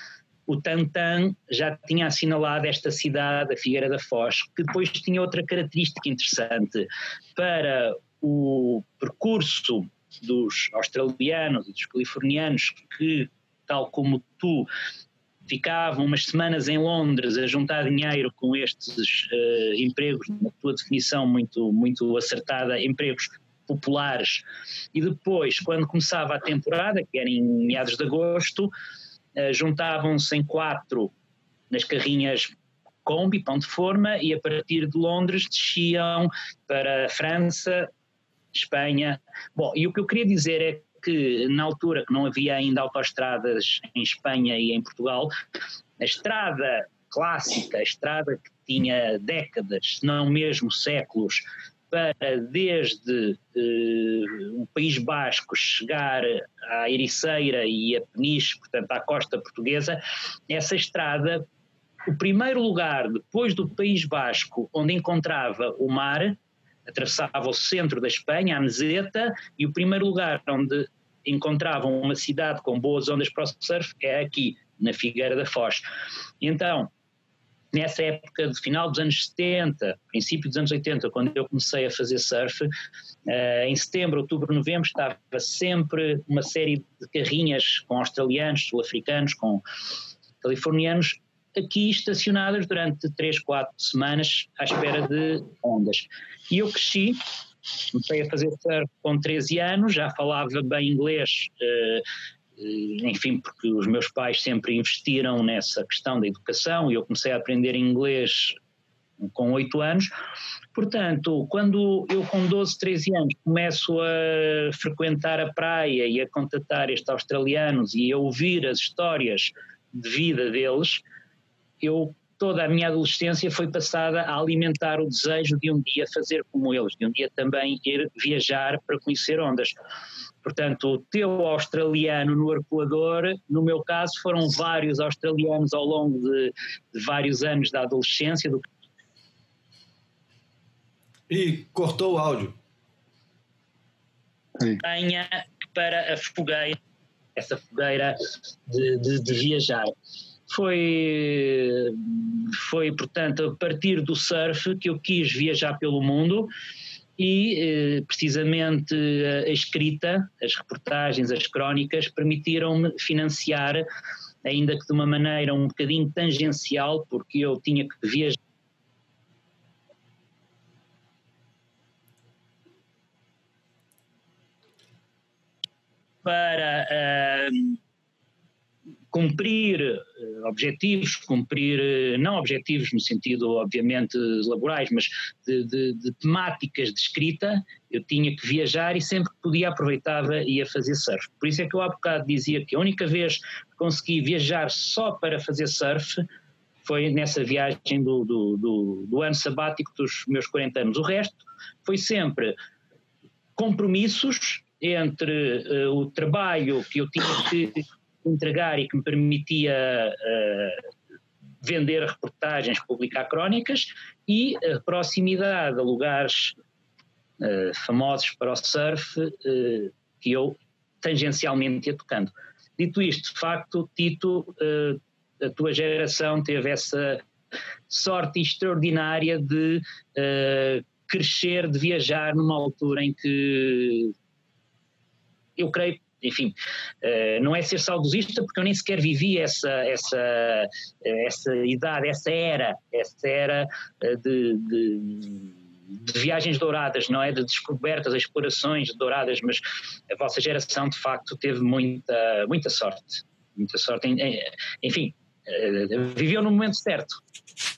Speaker 4: o Tantan já tinha assinalado esta cidade, a Figueira da Foz, que depois tinha outra característica interessante. Para o percurso dos australianos e dos californianos que, tal como tu, ficavam umas semanas em Londres a juntar dinheiro com estes uh, empregos, na tua definição muito, muito acertada, empregos populares, e depois, quando começava a temporada, que era em meados de agosto, uh, juntavam-se em quatro nas carrinhas Kombi, pão de forma, e a partir de Londres desciam para a França, Espanha. Bom, e o que eu queria dizer é que na altura que não havia ainda autoestradas em Espanha e em Portugal, a estrada clássica, a estrada que tinha décadas, se não mesmo séculos, para desde eh, o País Basco chegar à Ericeira e a Peniche, portanto à costa portuguesa, essa estrada, o primeiro lugar depois do País Basco onde encontrava o mar atravessava o centro da Espanha, a Meseta, e o primeiro lugar onde encontravam uma cidade com boas ondas para o surf é aqui, na Figueira da Foz. Então, nessa época de final dos anos 70, princípio dos anos 80, quando eu comecei a fazer surf, uh, em setembro, outubro, novembro, estava sempre uma série de carrinhas com australianos, sul-africanos, com californianos, aqui estacionadas durante 3, 4 semanas à espera de ondas. E eu cresci, comecei a fazer surf com 13 anos, já falava bem inglês, uh, enfim, porque os meus pais sempre investiram nessa questão da educação e eu comecei a aprender inglês com 8 anos. Portanto, quando eu com 12, 13 anos começo a frequentar a praia e a contatar estes australianos e a ouvir as histórias de vida deles, eu toda a minha adolescência foi passada a alimentar o desejo de um dia fazer como eles, de um dia também ir viajar para conhecer ondas. Portanto, o teu australiano no arcoador, no meu caso, foram vários australianos ao longo de, de vários anos da adolescência. Do...
Speaker 1: E cortou o áudio.
Speaker 4: Tenha para a fogueira, essa fogueira de, de, de viajar foi, foi, portanto, a partir do surf que eu quis viajar pelo mundo e eh, precisamente a escrita, as reportagens, as crónicas permitiram-me financiar, ainda que de uma maneira um bocadinho tangencial, porque eu tinha que viajar. Para uh, cumprir eh, objetivos, cumprir, eh, não objetivos no sentido, obviamente, laborais, mas de, de, de, temáticas de escrita, eu tinha que viajar e sempre que podia aproveitava e ia fazer surf. Por isso é que eu há bocado dizia que a única vez que consegui viajar só para fazer surf foi nessa viagem do, do, do, do ano sabático dos meus 40 anos. O resto foi sempre compromissos entre uh, o trabalho que eu tinha que entregar e que me permitia uh, vender reportagens, publicar crónicas e a proximidade a lugares uh, famosos para o surf uh, que eu tangencialmente ia tocando. Dito isto, de facto, Tito, a tua geração teve essa sorte extraordinária de crescer, de viajar numa altura em que eu creio enfim, uh, não é ser saudosista porque eu nem sequer vivi essa, essa, essa idade, essa era, essa era uh, de, de, de, viagens douradas, não é? De descobertas, explorações douradas, mas a vossa geração de facto teve muita, muita sorte, muita sorte, enfim, viveu no momento certo.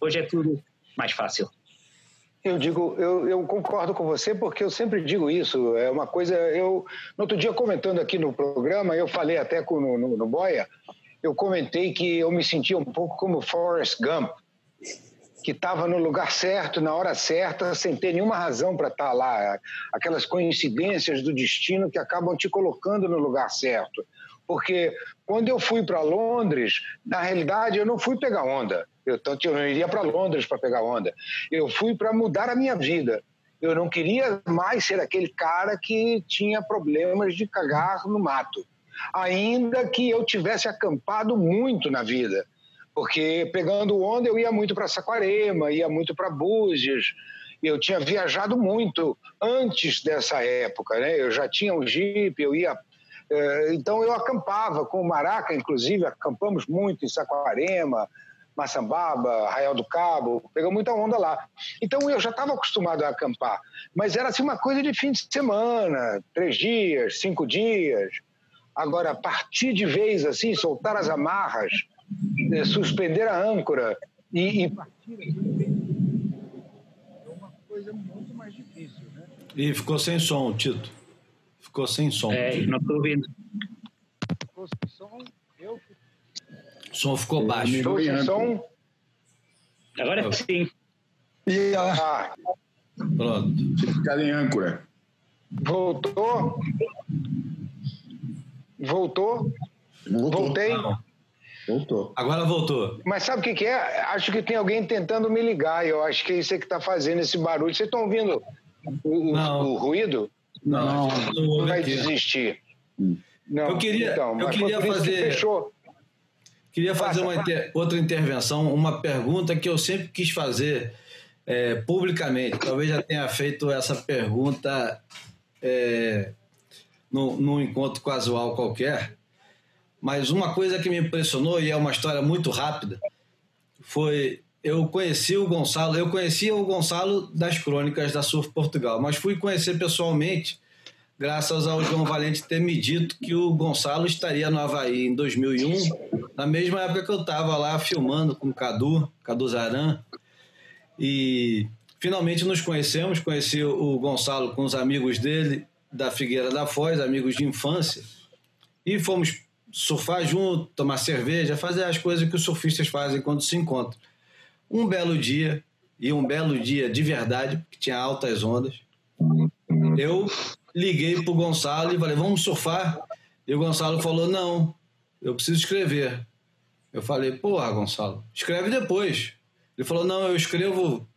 Speaker 4: Hoje é tudo mais fácil.
Speaker 3: Eu digo, eu, eu, concordo com você porque eu sempre digo isso. É uma coisa. Eu no outro dia comentando aqui no programa, eu falei até com no, no, no Boia, eu comentei que eu me sentia um pouco como Forrest Gump, que estava no lugar certo, na hora certa, sem ter nenhuma razão para estar tá lá. Aquelas coincidências do destino que acabam te colocando no lugar certo. Porque quando eu fui para Londres, na realidade eu não fui pegar onda. Eu, tanto eu não iria para Londres para pegar onda. Eu fui para mudar a minha vida. Eu não queria mais ser aquele cara que tinha problemas de cagar no mato. Ainda que eu tivesse acampado muito na vida. Porque pegando onda eu ia muito para Saquarema, ia muito para Búzios. Eu tinha viajado muito antes dessa época, né? Eu já tinha um jipe, eu ia eh, então eu acampava com o Maraca, inclusive, acampamos muito em Saquarema, Maçambaba, Arraial do Cabo, pegou muita onda lá. Então eu já estava acostumado a acampar, mas era assim uma coisa de fim de semana, três dias, cinco dias. Agora, partir de vez assim, soltar as amarras, eh, suspender a âncora e, e partir
Speaker 1: é uma coisa muito mais difícil, né? E ficou sem som, Tito. Ficou sem som.
Speaker 4: É, não estou ouvindo.
Speaker 1: Ficou sem som, o som ficou baixo.
Speaker 3: Estou sem som?
Speaker 4: Agora sim.
Speaker 3: E ah.
Speaker 1: Pronto.
Speaker 5: Ficar em âncora.
Speaker 3: Voltou? Voltou? Voltou. Voltei?
Speaker 5: Voltou.
Speaker 1: Agora voltou.
Speaker 3: Mas sabe o que, que, é? Acho que tem alguém tentando me ligar. Eu acho que é isso que está fazendo esse barulho. Vocês estão ouvindo o, o, ruído?
Speaker 1: Não, não,
Speaker 3: não vai aqui. desistir.
Speaker 1: Não. Eu queria, então, eu queria fazer. Que fechou. Queria fazer uma inter... outra intervenção, uma pergunta que eu sempre quis fazer é, publicamente. Talvez já tenha feito essa pergunta é, no, num encontro casual qualquer. Mas uma coisa que me impressionou, e é uma história muito rápida, foi eu conheci o Gonçalo, eu conhecia o Gonçalo das crônicas da Surf Portugal, mas fui conhecer pessoalmente graças ao João Valente ter me dito que o Gonçalo estaria no Havaí em 2001, na mesma época que eu estava lá filmando com o Cadu, Cadu Zaran, e finalmente nos conhecemos, conheci o Gonçalo com os amigos dele da Figueira da Foz, amigos de infância, e fomos surfar junto, tomar cerveja, fazer as coisas que os surfistas fazem quando se encontram. Um belo dia, e um belo dia de verdade, que tinha altas ondas, eu liguei pro Gonçalo e falei, vamos surfar? E o Gonçalo falou, não, eu preciso escrever. Eu falei, porra, Gonçalo, escreve depois. Ele falou, não, eu escrevo,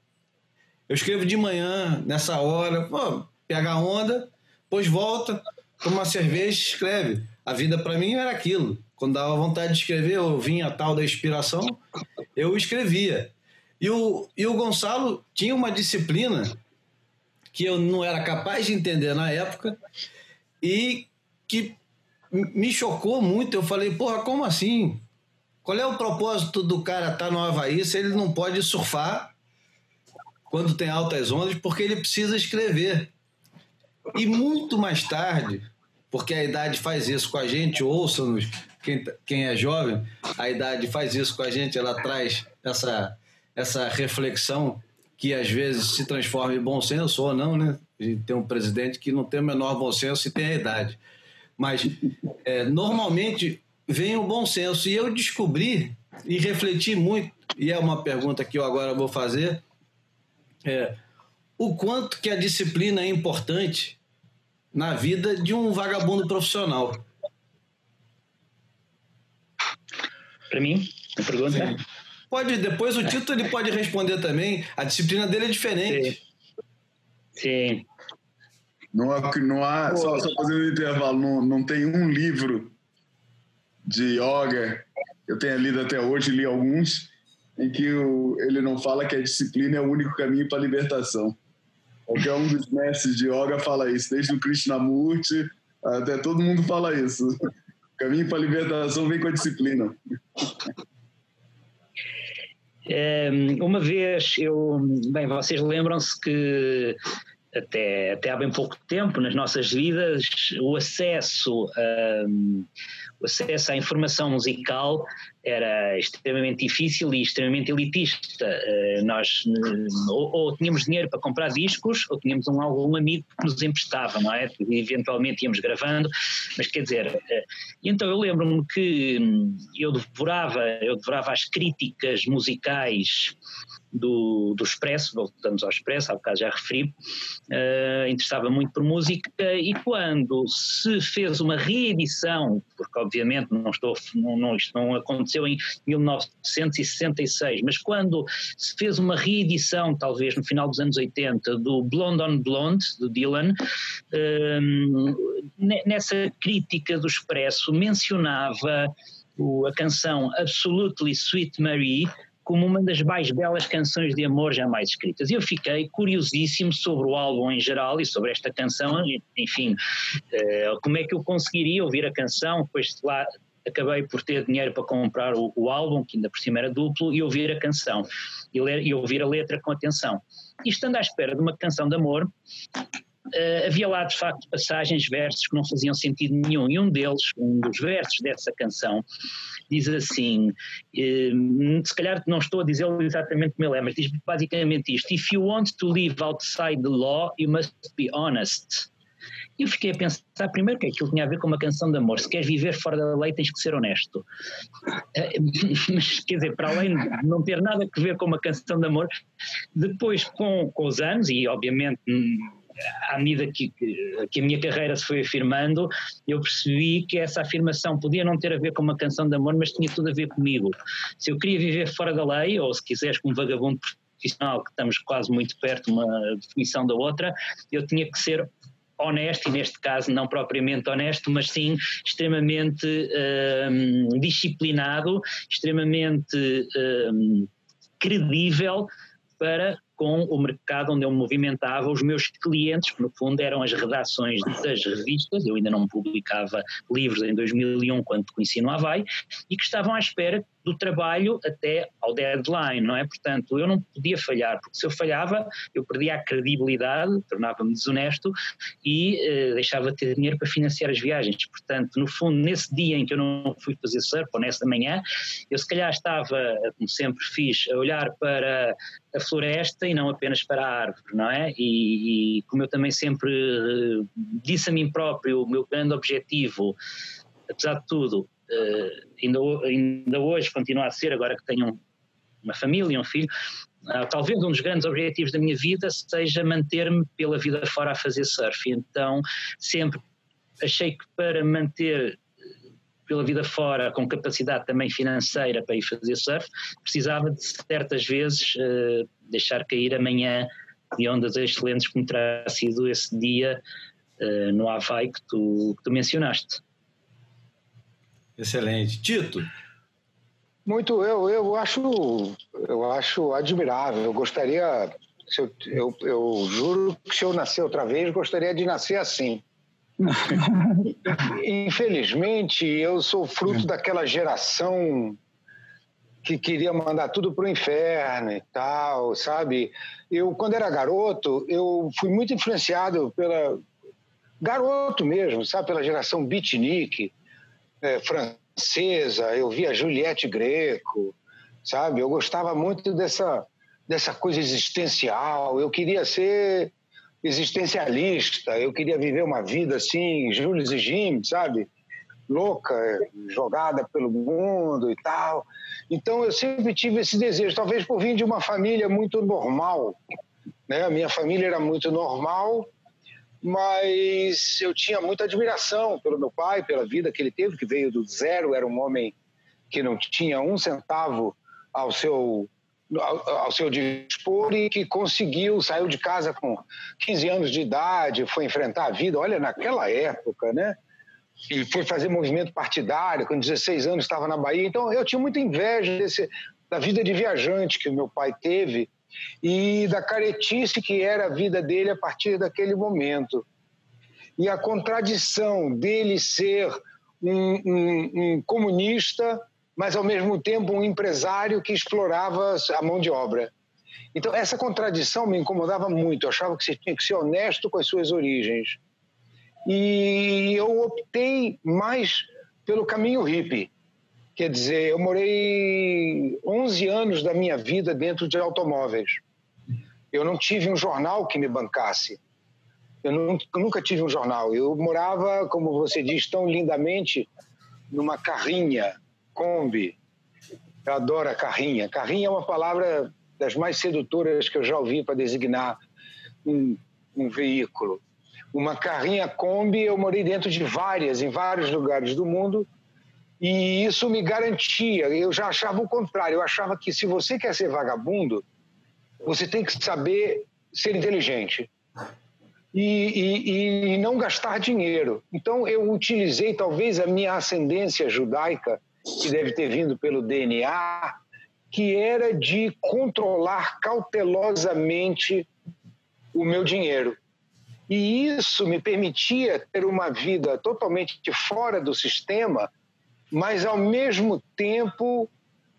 Speaker 1: eu escrevo de manhã, nessa hora, pô, pega a onda, depois volta, toma uma cerveja escreve. A vida para mim era aquilo. Quando dava vontade de escrever, eu vinha a tal da inspiração, eu escrevia. E o, e o Gonçalo tinha uma disciplina que eu não era capaz de entender na época e que me chocou muito. Eu falei, porra, como assim? Qual é o propósito do cara estar tá no Havaí se ele não pode surfar quando tem altas ondas? Porque ele precisa escrever. E muito mais tarde, porque a idade faz isso com a gente, ouça-nos, quem, quem é jovem, a idade faz isso com a gente, ela traz essa essa reflexão que às vezes se transforma em bom senso ou não, né? A gente tem um presidente que não tem o menor bom senso e tem a idade. Mas é, normalmente vem o bom senso. E eu descobri e refleti muito, e é uma pergunta que eu agora vou fazer, é, o quanto que a disciplina é importante na vida de um vagabundo profissional.
Speaker 4: Para mim, a pergunta? Sim.
Speaker 1: Pode, depois o Tito ele pode responder também. A disciplina dele é diferente.
Speaker 4: Sim. Sim.
Speaker 5: Não há, não há só, só fazendo um intervalo, não, não tem um livro de yoga, eu tenho lido até hoje, li alguns, em que o, ele não fala que a disciplina é o único caminho para a libertação. Qualquer um dos mestres de yoga fala isso, desde o Krishnamurti até todo mundo fala isso. O caminho para a libertação vem com a disciplina.
Speaker 4: Uma vez eu, bem, vocês lembram-se que até, até há bem pouco tempo nas nossas vidas o acesso um, o acesso à informação musical era extremamente difícil e extremamente elitista. Uh, nós ou, ou, tínhamos dinheiro para comprar discos ou tínhamos um, algum amigo que nos emprestava, não é? Eventualmente íamos gravando, mas quer dizer, uh, então eu lembro-me que hum, eu devorava, eu devorava as críticas musicais do, do Expresso, voltamos ao Expresso, há bocado já referi, uh, interessava muito por música e quando se fez uma reedição, porque obviamente não estou, não, não, isto não aconteceu em 1966, mas quando se fez uma reedição, talvez no final dos anos 80, do Blonde on Blonde, do Dylan, uh, nessa crítica do Expresso mencionava a canção Absolutely Sweet Marie, como uma das mais belas canções de amor jamais escritas. Eu fiquei curiosíssimo sobre o álbum em geral e sobre esta canção, enfim, eh, como é que eu conseguiria ouvir a canção, depois lá acabei por ter dinheiro para comprar o, o, álbum, que ainda por cima era duplo, e ouvir a canção, e, ler, e ouvir a letra com atenção. E estando à espera de uma canção de amor, Uh, havia lá de facto passagens, versos que não faziam sentido nenhum, e um deles, um dos versos dessa canção, diz assim: uh, se calhar não estou a dizer exatamente como ele é, mas diz basicamente isto: If you want to live outside the law, you must be honest. Eu fiquei a pensar primeiro que aquilo tinha a ver com uma canção de amor. Se queres viver fora da lei, tens que ser honesto. Uh, mas, quer dizer, para além de não ter nada a ver com uma canção de amor, depois, com, com os anos, e obviamente hum, à medida que, que, a minha carreira se foi afirmando, eu percebi que essa afirmação podia não ter a ver com uma canção de amor, mas tinha tudo a ver comigo. Se eu queria viver fora da lei, ou se quiseres como vagabundo profissional, que estamos quase muito perto uma definição da outra, eu tinha que ser honesto, e neste caso não propriamente honesto, mas sim extremamente uh, disciplinado, extremamente uh, credível para com o mercado onde eu movimentava os meus clientes, que no fundo eram as redações das revistas, eu ainda não publicava livros em 2001 quando conheci no Havaí, e que estavam à espera do trabalho até ao deadline, não é? Portanto, eu não podia falhar, porque se eu falhava, eu perdia a credibilidade, tornava-me desonesto e eh, deixava de ter dinheiro para financiar as viagens. Portanto, no fundo, nesse dia em que eu não fui fazer surf, ou nessa manhã, eu se calhar estava, como sempre fiz, a olhar para a floresta e não apenas para a árvore, não é? E, e como eu também sempre uh, disse a mim próprio, o meu grande objetivo, apesar de tudo, ainda, ainda hoje continua a ser, agora que tenho uma família, um filho, uh, talvez um dos grandes objetivos da minha vida seja manter-me pela vida fora a fazer surf. Então, sempre achei que para manter pela vida fora, com capacidade também financeira para ir fazer surf, precisava de certas vezes uh, deixar cair amanhã de ondas excelentes como terá sido esse dia uh, no Havaí que tu, que tu mencionaste.
Speaker 1: Excelente. Tito?
Speaker 3: Muito, eu, eu acho eu acho admirável. Eu gostaria, eu, eu, eu juro que se eu nascer outra vez, gostaria de nascer assim. Infelizmente, eu sou fruto daquela geração que queria mandar tudo para o inferno e tal, sabe? Eu, quando era garoto, eu fui muito influenciado pela. Garoto mesmo, sabe? Pela geração beatnik, é, francesa. Eu via Juliette Greco, sabe? Eu gostava muito dessa, dessa coisa existencial. Eu queria ser existencialista, eu queria viver uma vida assim, Jules e Jim, sabe? Louca, jogada pelo mundo e tal. Então eu sempre tive esse desejo, talvez por vir de uma família muito normal. Né? A minha família era muito normal, mas eu tinha muita admiração pelo meu pai, pela vida que ele teve, que veio do zero, era um homem que não tinha um centavo ao seu ao, seu dispor e que conseguiu, saiu de casa com 15 anos de idade, foi enfrentar a vida. Olha, naquela época, né? E foi fazer movimento partidário, com 16 anos estava na Bahia. Então eu tinha muita inveja desse, da vida de viajante que o meu pai teve e da caretice que era a vida dele a partir daquele momento. E a contradição dele ser um, um, um comunista mas ao mesmo tempo um empresário que explorava a mão de obra. Então, essa contradição me incomodava muito. Eu achava que você tinha que ser honesto com as suas origens. E eu optei mais pelo caminho hippie. Quer dizer, eu morei 11 anos da minha vida dentro de automóveis. Eu não tive um jornal que me bancasse. Eu nunca tive um jornal. Eu morava, como você diz tão lindamente, numa carrinha Kombi. Eu adoro a carrinha. Carrinha é uma palavra das mais sedutoras que eu já ouvi para designar um, um veículo. Uma carrinha Kombi, eu morei dentro de várias, em vários lugares do mundo, e isso me garantia. Eu já achava o contrário. Eu achava que se você quer ser vagabundo, você tem que saber ser inteligente e, e, e não gastar dinheiro. Então, eu utilizei talvez a minha ascendência judaica que deve ter vindo pelo DNA, que era de controlar cautelosamente o meu dinheiro. E isso me permitia ter uma vida totalmente fora do sistema, mas ao mesmo tempo,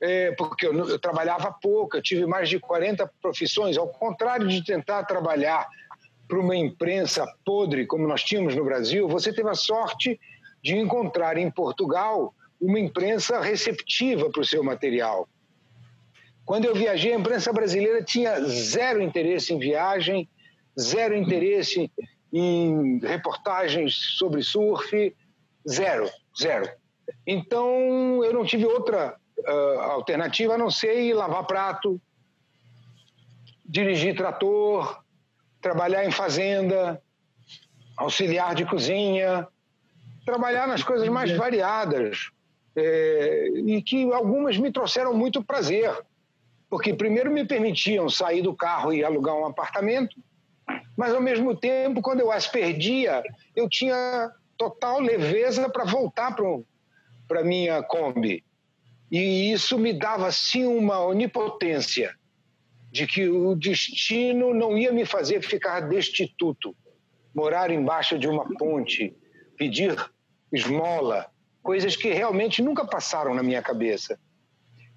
Speaker 3: é, porque eu, eu, trabalhava pouco, eu tive mais de 40 profissões, ao contrário de tentar trabalhar para uma imprensa podre como nós tínhamos no Brasil, você teve a sorte de encontrar em Portugal uma imprensa receptiva para o seu material. Quando eu viajei, a imprensa brasileira tinha zero interesse em viagem, zero interesse em reportagens sobre surf, zero, zero. Então eu não tive outra uh, alternativa a não ser ir lavar prato, dirigir trator, trabalhar em fazenda, auxiliar de cozinha, trabalhar nas coisas mais variadas é, e que algumas me trouxeram muito prazer, porque primeiro me permitiam sair do carro e alugar um apartamento, mas ao mesmo tempo, quando eu as perdia, eu tinha total leveza para voltar para a minha Kombi. E isso me dava, assim, uma onipotência de que o destino não ia me fazer ficar destituto, morar embaixo de uma ponte, pedir esmola, coisas que realmente nunca passaram na minha cabeça.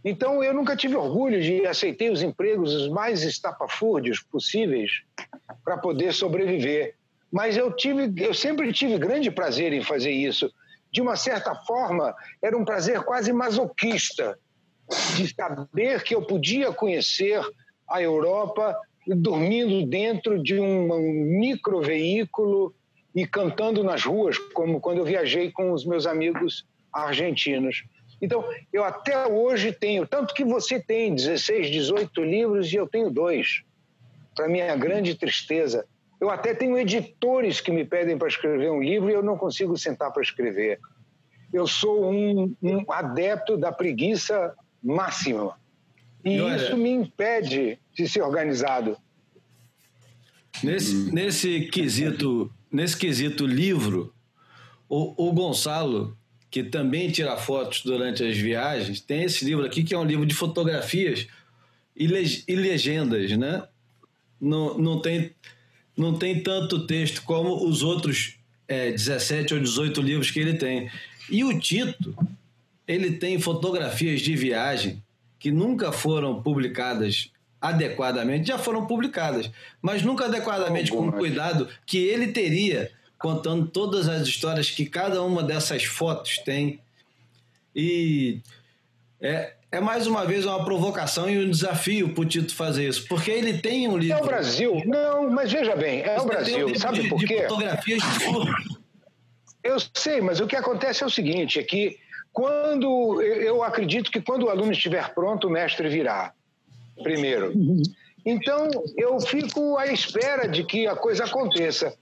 Speaker 3: Então eu nunca tive orgulho de aceitei os empregos os mais estapafúrdios possíveis para poder sobreviver. Mas eu tive, eu sempre tive grande prazer em fazer isso. De uma certa forma, era um prazer quase masoquista de saber que eu podia conhecer a Europa dormindo dentro de um microveículo e cantando nas ruas, como quando eu viajei com os meus amigos argentinos. Então, eu até hoje tenho, tanto que você tem 16, 18 livros e eu tenho dois, para minha grande tristeza. Eu até tenho editores que me pedem para escrever um livro e eu não consigo sentar para escrever. Eu sou um, um adepto da preguiça máxima. E, e olha, isso me impede de ser organizado.
Speaker 1: Nesse, nesse quesito, nesse quesito livro, o, o Gonçalo que também tira fotos durante as viagens, tem esse livro aqui que é um livro de fotografias e, leg e legendas, né? Não, não, tem, não tem tanto texto como os outros é, 17 ou 18 livros que ele tem. E o Tito, ele tem fotografias de viagem que nunca foram publicadas adequadamente, já foram publicadas, mas nunca adequadamente com o cuidado que ele teria contando todas as histórias que cada uma dessas fotos tem. E é, é mais uma vez uma provocação e um desafio para o Tito fazer isso, porque ele tem um livro.
Speaker 3: É o Brasil. Não, mas veja bem, é o Brasil. Um Sabe
Speaker 1: de,
Speaker 3: por quê?
Speaker 1: De fotografias de
Speaker 3: Eu sei, mas o que acontece é o seguinte: é que quando. Eu acredito que quando o aluno estiver pronto, o mestre virá. Primeiro. Então, eu fico à espera de que a coisa aconteça.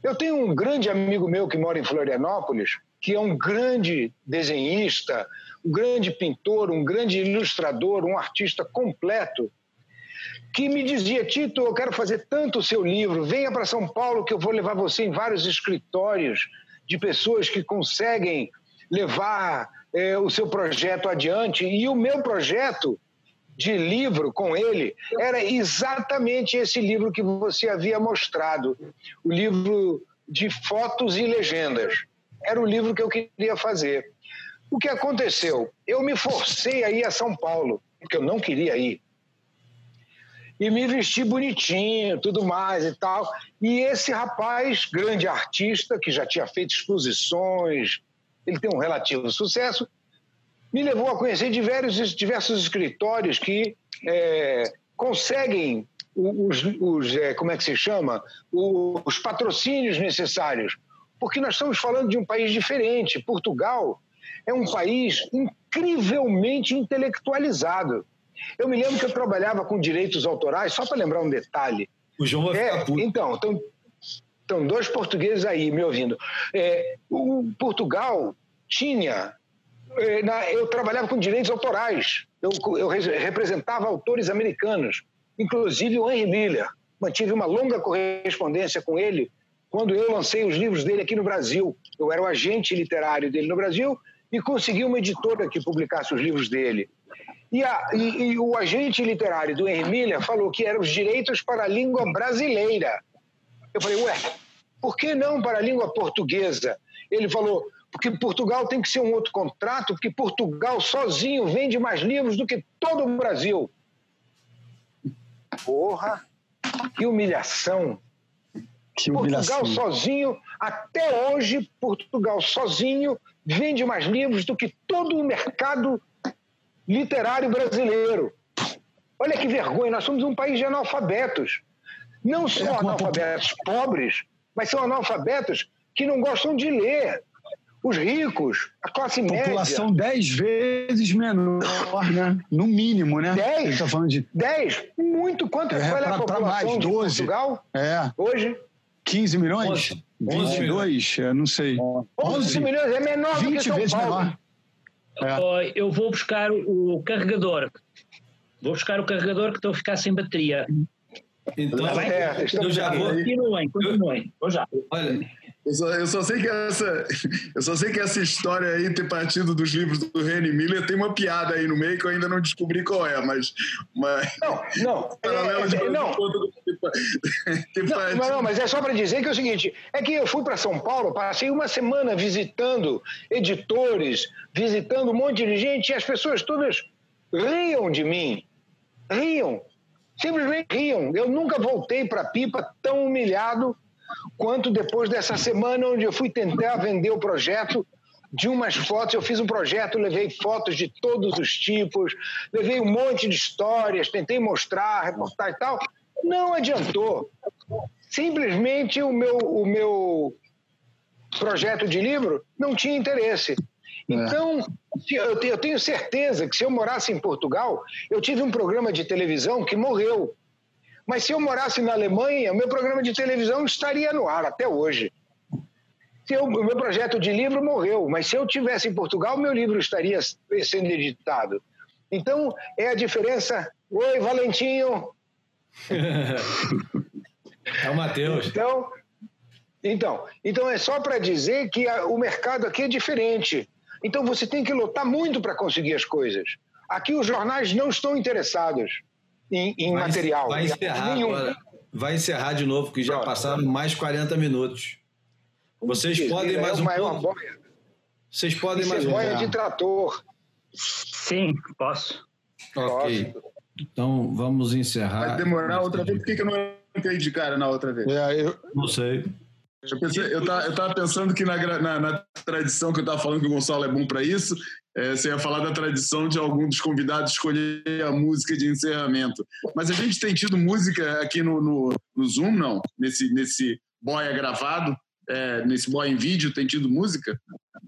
Speaker 3: Eu tenho um grande amigo meu que mora em Florianópolis, que é um grande desenhista, um grande pintor, um grande ilustrador, um artista completo, que me dizia: Tito, eu quero fazer tanto o seu livro, venha para São Paulo que eu vou levar você em vários escritórios de pessoas que conseguem levar é, o seu projeto adiante. E o meu projeto de livro com ele era exatamente esse livro que você havia mostrado, o livro de fotos e legendas. Era o livro que eu queria fazer. O que aconteceu? Eu me forcei a ir a São Paulo, porque eu não queria ir. E me vesti bonitinho, tudo mais e tal. E esse rapaz, grande artista, que já tinha feito exposições, ele tem um relativo sucesso, me levou a conhecer diversos, diversos escritórios que é, conseguem os, os é, como é que se chama, os patrocínios necessários, porque nós estamos falando de um país diferente. Portugal é um país incrivelmente intelectualizado. Eu me lembro que eu trabalhava com direitos autorais, só para lembrar um detalhe.
Speaker 1: O João vai
Speaker 3: é. Então, estão, estão dois portugueses aí me ouvindo. É, o Portugal tinha é, eu trabalhava com direitos autorais. Eu, eu representava autores americanos, inclusive o Henry Miller. Mantive uma longa correspondência com ele quando eu lancei os livros dele aqui no Brasil. Eu era o agente literário dele no Brasil e consegui uma editora que publicasse os livros dele. E, a, e, e o agente literário do Miller falou que eram os direitos para a língua brasileira. Eu falei, ué, por que não para a língua portuguesa? Ele falou, porque Portugal tem que ser um outro contrato, porque Portugal sozinho vende mais livros do que todo o Brasil. Porra, que humilhação.
Speaker 6: Que humilhação.
Speaker 3: Portugal sozinho, até hoje, Portugal sozinho vende mais livros do que todo o mercado literário brasileiro. Olha que vergonha, nós somos um país de analfabetos. Não só é, analfabetos pobres, mas são analfabetos que não gostam de ler os ricos, a classe
Speaker 6: média. População dez vezes menor, né? No mínimo, né?
Speaker 3: Dez?
Speaker 6: Tá falando de...
Speaker 3: Dez? Muito. Quanto é, foi a população mais, 12. de Portugal?
Speaker 6: É.
Speaker 3: Hoje?
Speaker 6: 15 milhões? 11. 22? É, não sei.
Speaker 3: 11, 11 milhões, é menor 20 do que São
Speaker 6: vezes
Speaker 3: Paulo.
Speaker 6: menor.
Speaker 4: É. Eu vou buscar o carregador. Vou buscar o carregador que estou a ficar sem bateria.
Speaker 1: Então,
Speaker 3: Tá certo,
Speaker 1: eu já vou.
Speaker 4: Continuem, continuem. Vou já.
Speaker 1: Olha,
Speaker 5: Eu só, eu só sei que essa, eu só sei que essa história aí ter partido dos livros do Henry Miller tem uma piada aí no meio que eu ainda não descobri qual é, mas, mas
Speaker 3: Não, não.
Speaker 5: paralelo
Speaker 3: É,
Speaker 5: de
Speaker 3: é, não,
Speaker 5: ter
Speaker 3: Não, mas, não, mas é só para dizer que é o seguinte: é que eu fui para São Paulo, passei uma semana visitando editores, visitando um monte de gente, e as pessoas todas riam de mim. Riam. Simplesmente riam. Eu nunca voltei para Pipa tão humilhado quanto depois dessa semana onde eu fui tentar vender o projeto de umas fotos. Eu fiz um projeto, levei fotos de todos os tipos, levei um monte de histórias, tentei mostrar, reportar e tal. Não adiantou. Simplesmente o meu, o meu projeto de livro não tinha interesse. Então, se- eu te- eu tenho certeza que se eu morasse em Portugal, eu tive um programa de televisão que morreu. Mas se eu morasse na Alemanha, o meu programa de televisão estaria no ar até hoje. Se eu- o meu projeto de livro morreu, mas se eu tivesse em Portugal, meu livro estaria sendo editado. Então, é a diferença. Oi, Valentinho.
Speaker 1: é o Matheus.
Speaker 3: Então, então, então é só para dizer que a- o mercado aqui é diferente. Então você tem que lutar muito para conseguir as coisas. Aqui os jornais não estão interessados em, em
Speaker 1: Vai-
Speaker 3: material.
Speaker 1: Vai encerrar
Speaker 3: Nenhum.
Speaker 1: agora. Vai encerrar de novo, porque já
Speaker 3: Pronto.
Speaker 1: passaram mais 40 minutos. Vocês
Speaker 3: Isso,
Speaker 1: podem
Speaker 3: é
Speaker 1: mais um
Speaker 3: é uma
Speaker 1: pouco. Vocês podem
Speaker 3: isso
Speaker 1: mais
Speaker 3: é
Speaker 1: um
Speaker 3: boia de trator.
Speaker 4: Sim, posso.
Speaker 1: Ok.
Speaker 3: Posso.
Speaker 1: Então vamos encerrar.
Speaker 5: Vai demorar outra vez. Por que, que eu não entrei de cara na outra vez?
Speaker 6: É, eu,
Speaker 1: Não sei.
Speaker 5: Eu, pensei, eu, tava, eu tava pensando que na, na, na tradição que eu tava falando que o Gonçalo é bom para isso, é, você ia falar da tradição de algum dos convidados escolher a música de encerramento. Mas a gente tem tido música aqui no, no, no Zoom, não? Nesse, nesse boia gravado, é, nesse boia em vídeo, tem tido música?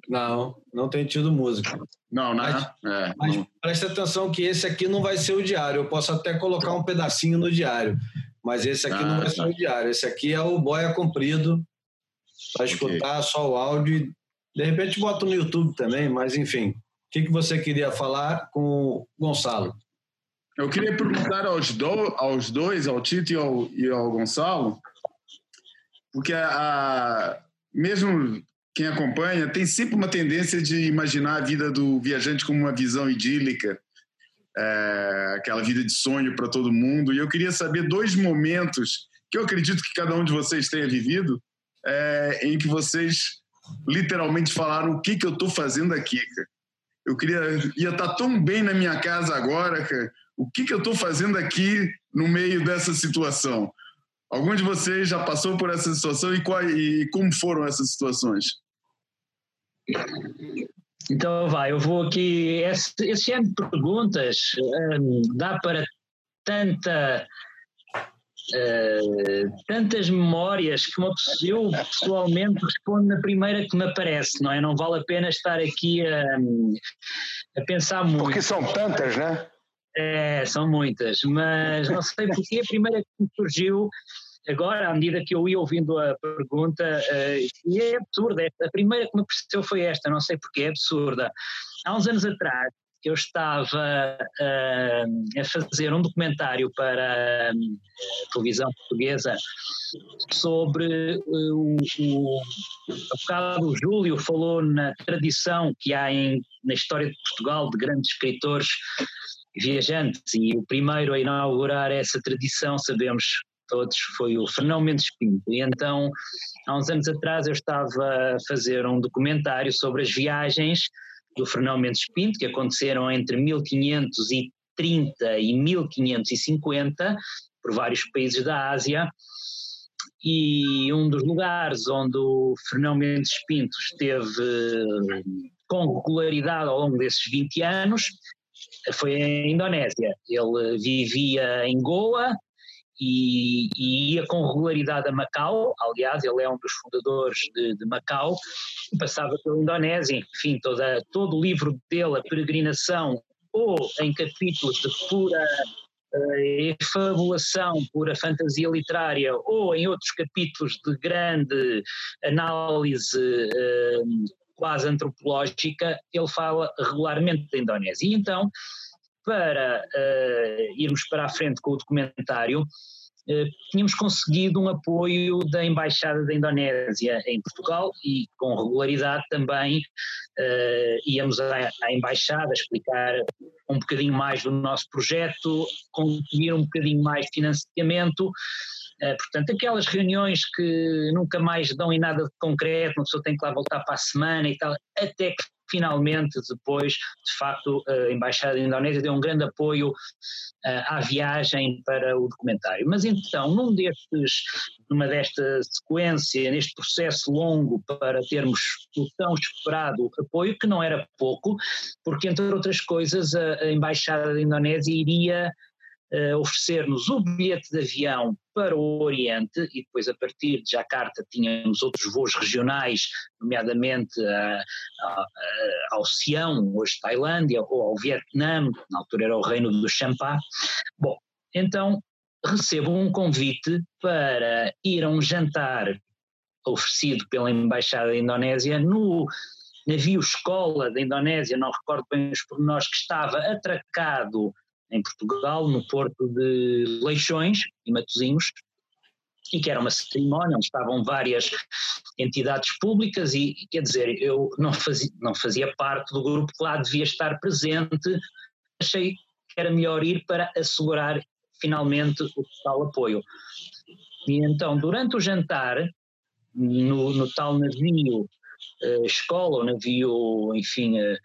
Speaker 1: Não, não tem tido música.
Speaker 5: Não, né? É,
Speaker 1: Mas
Speaker 5: não.
Speaker 1: presta atenção que esse aqui não vai ser o diário. Eu posso até colocar um pedacinho no diário. Mas esse aqui
Speaker 5: Ah,
Speaker 1: não vai
Speaker 5: tá.
Speaker 1: ser o diário. Esse aqui é o boia comprido. Para escutar só o áudio. De repente bota no YouTube também, mas enfim. O que, que você queria falar com o Gonçalo?
Speaker 5: Eu queria perguntar aos, do, aos dois, ao Tito e ao, e ao Gonçalo, porque a, mesmo quem acompanha tem sempre uma tendência de imaginar a vida do viajante como uma visão idílica, é, aquela vida de sonho para todo mundo. E eu queria saber dois momentos que eu acredito que cada um de vocês tenha vivido, é, em que vocês literalmente falaram o que, que eu estou fazendo aqui, cara. Eu queria ia estar tão bem na minha casa agora, cara. O que, que eu estou fazendo aqui no meio dessa situação? Algum de vocês já passou por essa situação e, qual, e como foram essas situações?
Speaker 4: Então vai, eu vou aqui. Esse, esse ano de perguntas hum, dá para tanta. Eh, tantas memórias que uma pessoa, eu pessoalmente respondo na primeira que me aparece, não é? Não vale a pena estar aqui a, a pensar muito.
Speaker 3: Porque são tantas, né?
Speaker 4: É, são muitas, mas não sei porque a primeira que me surgiu agora, à medida que eu ia ouvindo a pergunta, eh, e é absurda, é- a primeira que me apareceu foi esta, não sei porque, é absurda. Há uns anos atrás, eu estava eh, a fazer um documentário para hum, a televisão portuguesa sobre eh, o, o, o Júlio falou na tradição que há em, na história de Portugal de grandes escritores viajantes e o primeiro a inaugurar essa tradição, sabemos todos, foi o Fernão Mendes Pinto. E então, há uns anos atrás, eu estava a fazer um documentário sobre as viagens do Fernão Mendes Pinto, que aconteceram entre 1530 e 1550, por vários países da Ásia. E um dos lugares onde o Fernão Mendes Pinto esteve com regularidade ao longo desses 20 anos foi em Indonésia. Ele vivia em Goa e, e ia com regularidade a Macau. Aliás, ele é um dos fundadores de, de Macau. Passava pela Indonésia, enfim, toda, todo o livro dele, a peregrinação, ou em capítulos de pura eh, pura fantasia literária, ou em outros capítulos de grande análise eh, quase antropológica, ele fala regularmente da Indonésia. E então, para uh, irmos para a frente com o documentário, eh, tínhamos conseguido um apoio da Embaixada da Indonésia em Portugal e com regularidade também uh, íamos à, à, Embaixada explicar um bocadinho mais do nosso projeto, conseguir um bocadinho mais de financiamento. Uh, portanto, aquelas reuniões que nunca mais dão em nada de concreto, uma pessoa tem que lá voltar para a semana e tal, até que finalmente depois, de facto, a Embaixada da Indonésia deu um grande apoio uh, à viagem para o documentário. Mas então, num destes, numa desta sequência, neste processo longo para termos o tão esperado apoio, que não era pouco, porque entre outras coisas a Embaixada da Indonésia iria uh, oferecer-nos o bilhete de avião para o Oriente e depois a partir de Jakarta tínhamos outros voos regionais, nomeadamente a, a, a, ao Sião, hoje Tailândia, ou ao Vietnã, na altura era o reino do Champa. Bom, então recebo um convite para ir a um jantar oferecido pela Embaixada da Indonésia no navio escola da Indonésia, não recordo bem os pormenores, que estava atracado em Portugal, no porto de Leixões e Matosinhos, e que era uma cerimónia onde estavam várias entidades públicas e, quer dizer, eu não fazia, não fazia parte do grupo que lá devia estar presente, achei que era melhor ir para assegurar finalmente o total apoio. E então, durante o jantar, no, no tal navio escola, ou navio, enfim, uh,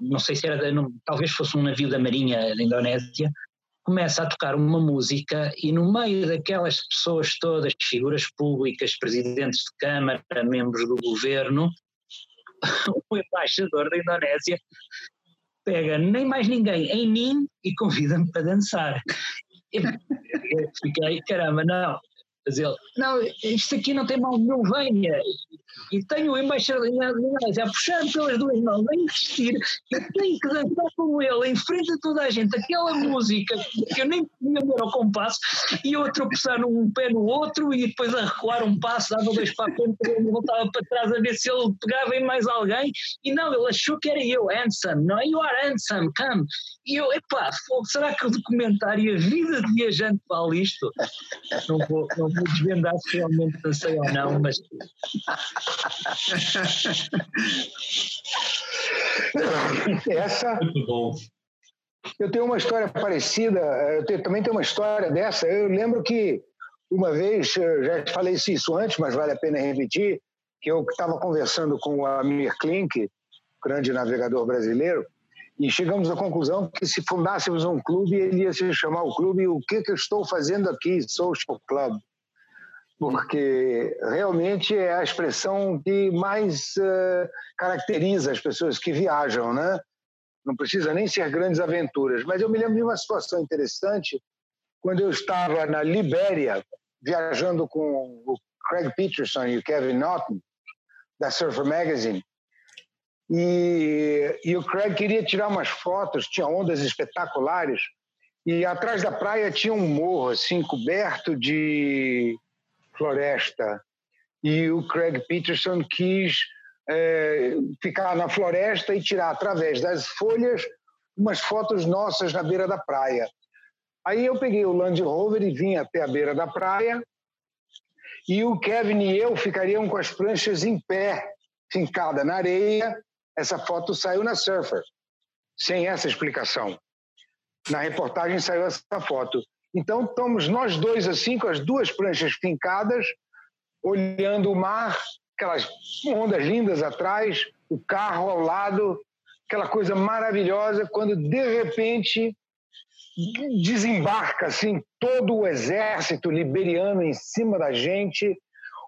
Speaker 4: não sei se era, não, talvez fosse um navio da Marinha da Indonésia, começa a tocar uma música e no meio daquelas pessoas todas, figuras públicas, presidentes de Câmara, membros do governo, o embaixador da Indonésia pega nem mais ninguém em mim e convida-me para dançar. Eu fiquei, caramba, não, mas ele, não, isto aqui não tem mal nenhum, venha. E tenho o embaixador a puxar pelas duas mãos, a insistir, eu tenho que dançar com ele, em frente a toda a gente, aquela música que eu nem podia ver ao compasso, e eu a tropeçar um pé no outro e depois a recuar um passo, dava dois para a frente, voltava para trás a ver se ele pegava em mais alguém, e não, ele achou que era eu, handsome, não é? You are handsome, come. E eu, epá, será que o documentário A Vida de Viajante vale isto? Não vou, não vou desvendar se realmente pensei ou não, mas.
Speaker 3: Essa.
Speaker 1: Muito bom.
Speaker 3: Eu tenho uma história parecida, eu tenho, também tenho uma história dessa. Eu lembro que uma vez, já falei isso antes, mas vale a pena repetir, que eu estava conversando com o Amir Klink, grande navegador brasileiro, e chegamos à conclusão que se fundássemos um clube, ele ia se chamar o clube O que, que eu estou fazendo aqui, Social Club. Porque realmente é a expressão que mais uh, caracteriza as pessoas que viajam, né? Não precisa nem ser grandes aventuras. Mas eu me lembro de uma situação interessante quando eu estava na Libéria, viajando com o Craig Peterson e o Kevin Norton, da Surfer Magazine, e, e o Craig queria tirar umas fotos, tinha ondas espetaculares, e atrás da praia tinha um morro assim coberto de floresta. E o Craig Peterson quis é, ficar na floresta e tirar através das folhas umas fotos nossas na beira da praia. Aí eu peguei o Land Rover e vim até a beira da praia. E o Kevin e eu ficariam com as pranchas em pé, fincada na areia, essa foto saiu na Surfer, sem essa explicação. Na reportagem saiu essa foto. Então, estamos nós dois assim, com as duas pranchas fincadas, olhando o mar, aquelas ondas lindas atrás, o carro ao lado, aquela coisa maravilhosa, quando de repente desembarca assim todo o exército liberiano em cima da gente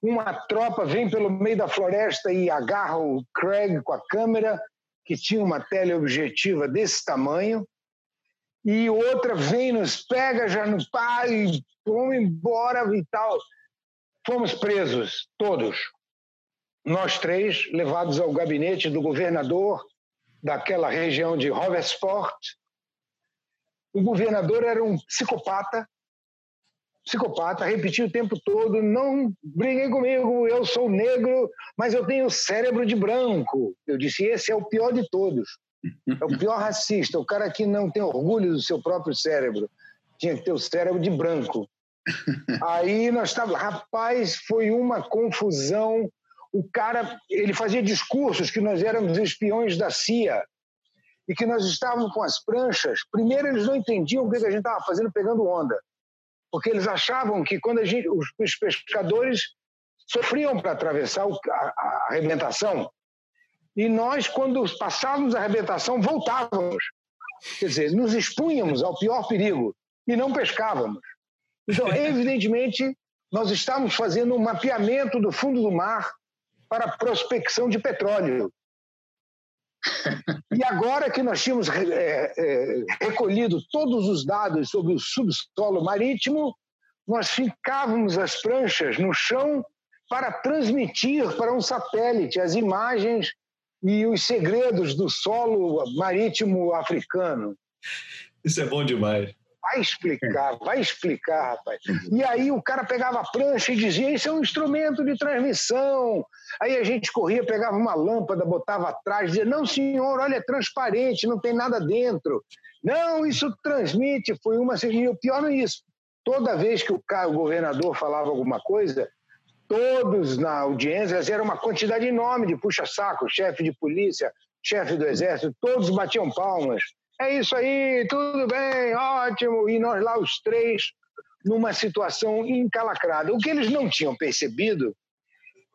Speaker 3: uma tropa vem pelo meio da floresta e agarra o Craig com a câmera, que tinha uma teleobjetiva desse tamanho, e outra vem, nos pega já no pai, vamos embora e tal. Fomos presos, todos. Nós três, levados ao gabinete do governador daquela região de Hoversport. O governador era um psicopata, psicopata, repetia o tempo todo: não briguem comigo, eu sou negro, mas eu tenho cérebro de branco. Eu disse: esse é o pior de todos. É o pior racista, o cara que não tem orgulho do seu próprio cérebro. Tinha que ter o cérebro de branco. Aí nós estávamos, rapaz, foi uma confusão. O cara, ele fazia discursos que nós éramos espiões da CIA e que nós estávamos com as pranchas. Primeiro, eles não entendiam o que a gente estava fazendo pegando onda, porque eles achavam que quando gente, os, os pescadores sofriam para atravessar a, a arrebentação, e nós, quando passávamos a arrebentação, voltávamos. Quer dizer, nos expunhamos ao pior perigo e não pescávamos. Então, evidentemente, nós estávamos fazendo um mapeamento do fundo do mar para prospecção de petróleo. E agora que nós tínhamos é, é, recolhido todos os dados sobre o subsolo marítimo, nós ficávamos as pranchas no chão para transmitir para um satélite as imagens e os segredos do solo marítimo africano.
Speaker 1: Isso é bom demais.
Speaker 3: Vai explicar, vai explicar, rapaz. E aí o cara pegava a prancha e dizia: Isso é um instrumento de transmissão. Aí a gente corria, pegava uma lâmpada, botava atrás, dizia: Não, senhor, olha, é transparente, não tem nada dentro. Não, isso transmite. Foi uma. E o pior não é isso. Toda vez que o, cara, o governador falava alguma coisa, todos na audiência, era uma quantidade enorme de puxa-saco, chefe de polícia, chefe do exército, todos batiam palmas. É isso aí, tudo bem, ótimo. E nós lá, os três, numa situação encalacrada. O que eles não tinham percebido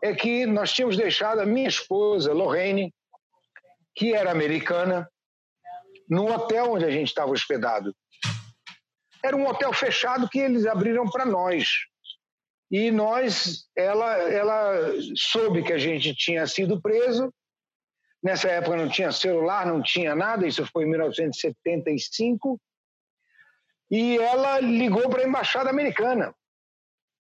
Speaker 3: é que nós tínhamos deixado a minha esposa, Lorraine, que era americana, no hotel onde a gente estava hospedado. Era um hotel fechado que eles abriram para nós. E nós, ela, ela soube que a gente tinha sido preso. Nessa época não tinha celular, não tinha nada, isso foi em 1975. E ela ligou para a embaixada americana,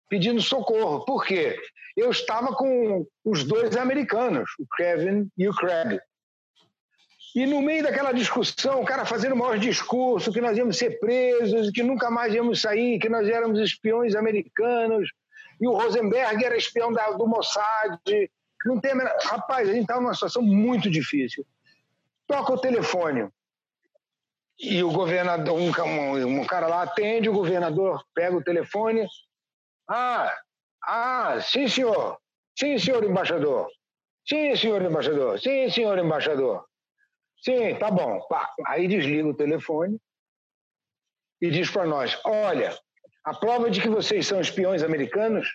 Speaker 3: pedindo socorro. Por quê? Eu estava com os dois americanos, o Kevin e o Craig. E no meio daquela discussão, o cara fazendo o maior discurso, que nós íamos ser presos, que nunca mais íamos sair, que nós éramos espiões americanos, e o Rosenberg era espião da, do Mossad. Não tem, rapaz, a gente estava numa situação muito difícil. Toca o telefone. E o governador, um, um, um cara lá atende, o governador pega o telefone. Ah, ah, sim, senhor. Sim, senhor embaixador. Sim, senhor embaixador. Sim, senhor embaixador. Sim, tá bom. Aí desliga o telefone e diz para nós: olha, a prova de que vocês são espiões americanos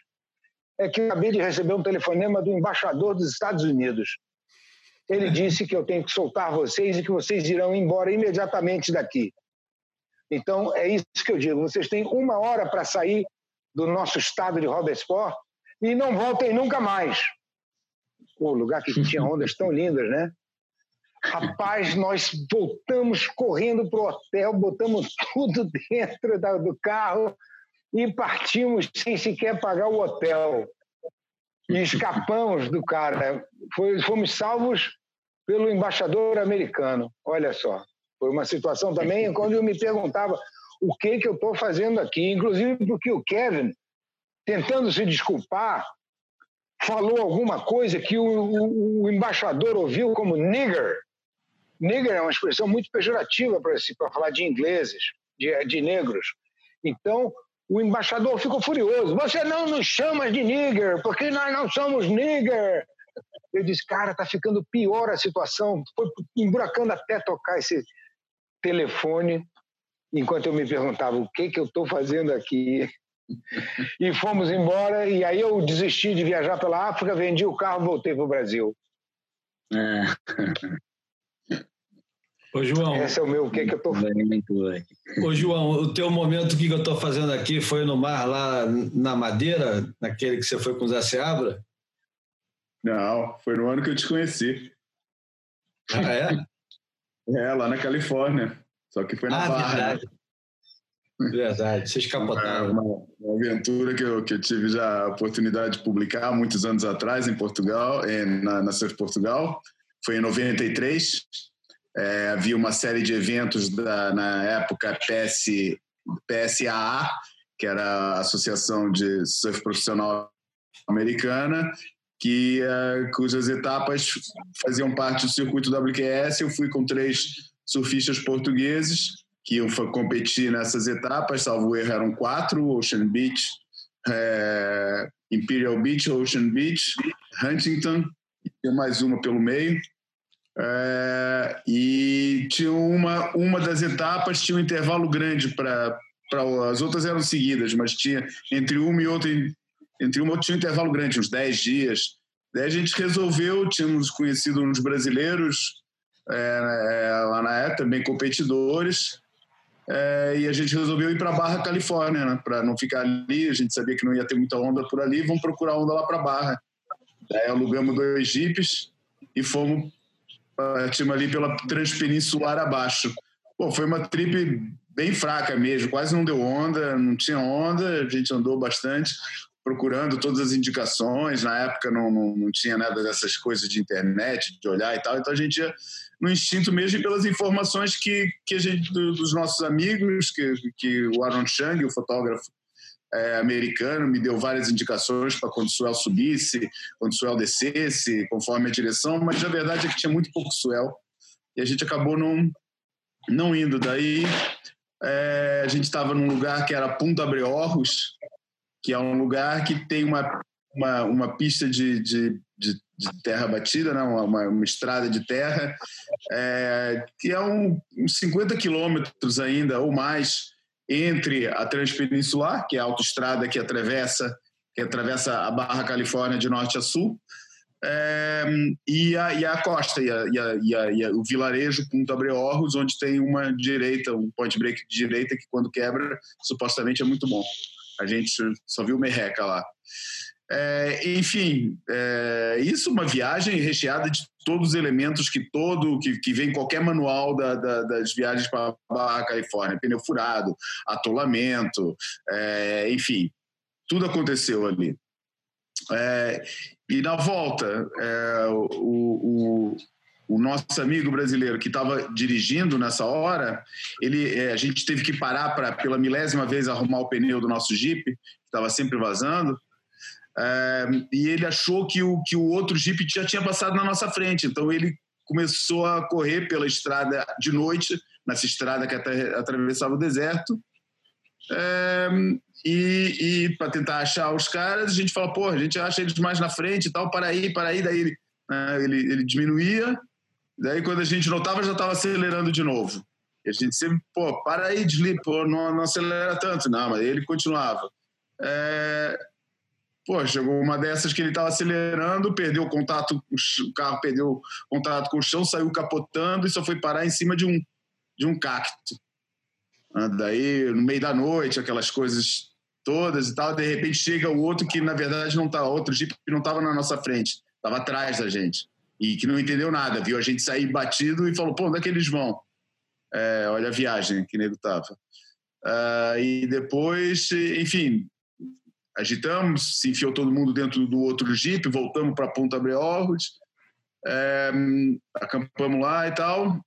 Speaker 3: é que eu acabei de receber um telefonema do embaixador dos Estados Unidos. Ele disse que eu tenho que soltar vocês e que vocês irão embora imediatamente daqui. Então, é isso que eu digo. Vocês têm uma hora para sair do nosso estado de Robesport e não voltem nunca mais. O lugar que tinha ondas tão lindas, né? Rapaz, nós voltamos correndo para o hotel, botamos tudo dentro do carro e partimos sem sequer pagar o hotel. E escapamos do cara. Fomos salvos pelo embaixador americano. Olha só. Foi uma situação também quando eu me perguntava o que, que eu estou fazendo aqui. Inclusive porque o Kevin, tentando se desculpar, falou alguma coisa que o, o, o embaixador ouviu como nigger. Nigger é uma expressão muito pejorativa para falar de ingleses, de, de negros. Então, o embaixador ficou furioso. Você não nos chama de nigger, porque nós não somos nigger. Eu disse, cara, tá ficando pior a situação. Foi emburacando até tocar esse telefone, enquanto eu me perguntava o que, que eu estou fazendo aqui. E fomos embora, e aí eu desisti de viajar pela África, vendi o carro e voltei para o Brasil. É.
Speaker 1: Ô, João.
Speaker 3: Esse é o meu, o que, que eu estou fazendo?
Speaker 1: Ô, João, o teu momento que eu estou fazendo aqui foi no mar, lá na Madeira, naquele que você foi com o Zé Seabra?
Speaker 5: Não, foi no ano que eu te conheci.
Speaker 1: Ah, é?
Speaker 5: É, lá na Califórnia. Só que foi na ah, Barra.
Speaker 1: Verdade. Né? Verdade, vocês capotaram.
Speaker 5: Uma, uma, aventura que eu, que eu tive já a oportunidade de publicar muitos anos atrás em Portugal, na, na Surf Portugal. Foi em 93 é, havia uma série de eventos da, na época PS, PSAA, que era a Associação de Surf Profissional Americana, que, uh, cujas etapas faziam parte do circuito WQS. Eu fui com três surfistas portugueses que iam competir nessas etapas, salvo erro, eram quatro: Ocean Beach, é, Imperial Beach, Ocean Beach, Huntington, e mais uma pelo meio. É, e tinha uma, uma das etapas tinha um intervalo grande para as outras eram seguidas, mas tinha entre uma e outra entre uma tinha um intervalo grande, uns 10 dias. Daí a gente resolveu, tínhamos conhecido uns brasileiros é, lá na época, também competidores, é, e a gente resolveu ir para Barra Califórnia, né, para não ficar ali. A gente sabia que não ia ter muita onda por ali, vamos procurar onda lá para Barra. Daí alugamos dois jipes e fomos partimos ali pela Transpeninsular abaixo. Pô, foi uma trip bem fraca mesmo, quase não deu onda, não tinha onda, a gente andou bastante procurando todas as indicações. Na época não, não, não tinha nada dessas coisas de internet, de olhar e tal, então a gente ia no instinto mesmo e pelas informações que, que a gente, dos nossos amigos, que, que o Aaron Chang, o fotógrafo é, americano, me deu várias indicações para quando o swell subisse, quando o swell descesse, conforme a direção, mas a verdade é que tinha muito pouco swell e a gente acabou não, não indo. Daí é, a gente estava num lugar que era Punta Breorros, que é um lugar que tem uma, uma, uma pista de, de, de, de terra batida, né? uma, uma, uma estrada de terra, é, que é um, uns 50 quilômetros ainda ou mais entre a Transpeninsular, que é a autoestrada que atravessa, que atravessa a Barra Califórnia de norte a sul, é, e, a, e a costa, e, a, e, a, e o vilarejo Punta Breorros, onde tem uma direita, um point break de direita que quando quebra, supostamente é muito bom. A gente só viu merreca lá. É, enfim, é, isso uma viagem recheada de todos os elementos que todo que, que vem qualquer manual da, da, das viagens para a Califórnia, pneu furado, atolamento, é, enfim, tudo aconteceu ali. É, e na volta, é, o, o, o, nosso amigo brasileiro que estava dirigindo nessa hora, ele, é, a gente teve que parar para pela milésima vez arrumar o pneu do nosso Jeep, que estava sempre vazando. É, e ele achou que o, que o outro Jeep já tinha passado na nossa frente. Então ele começou a correr pela estrada de noite, nessa estrada que atravessava o deserto. É, e, e para tentar achar os caras, a gente fala, pô, a gente acha eles mais na frente e tal, para aí, para aí. Daí ele, né, ele, ele diminuía, daí quando a gente notava, já estava acelerando de novo. E a gente sempre, pô, para aí, desliga, pô, não, não acelera tanto. Não, mas ele continuava. É, Pô, chegou uma dessas que ele estava acelerando, perdeu o contato, o carro perdeu contato com o chão, saiu capotando e só foi parar em cima de um, de um cacto. Ah, daí, no meio da noite, aquelas coisas todas e tal, de repente chega o outro que, na verdade, não tá, outro Jeep que não estava na nossa frente, estava atrás da gente. E que não entendeu nada, viu a gente sair batido e falou, pô, onde é que eles vão? É, olha a viagem que nego tava. Uh, e depois, enfim, agitamos, se enfiou todo mundo dentro do outro Jeep, voltamos para Ponta Breorros, é, acampamos lá e tal.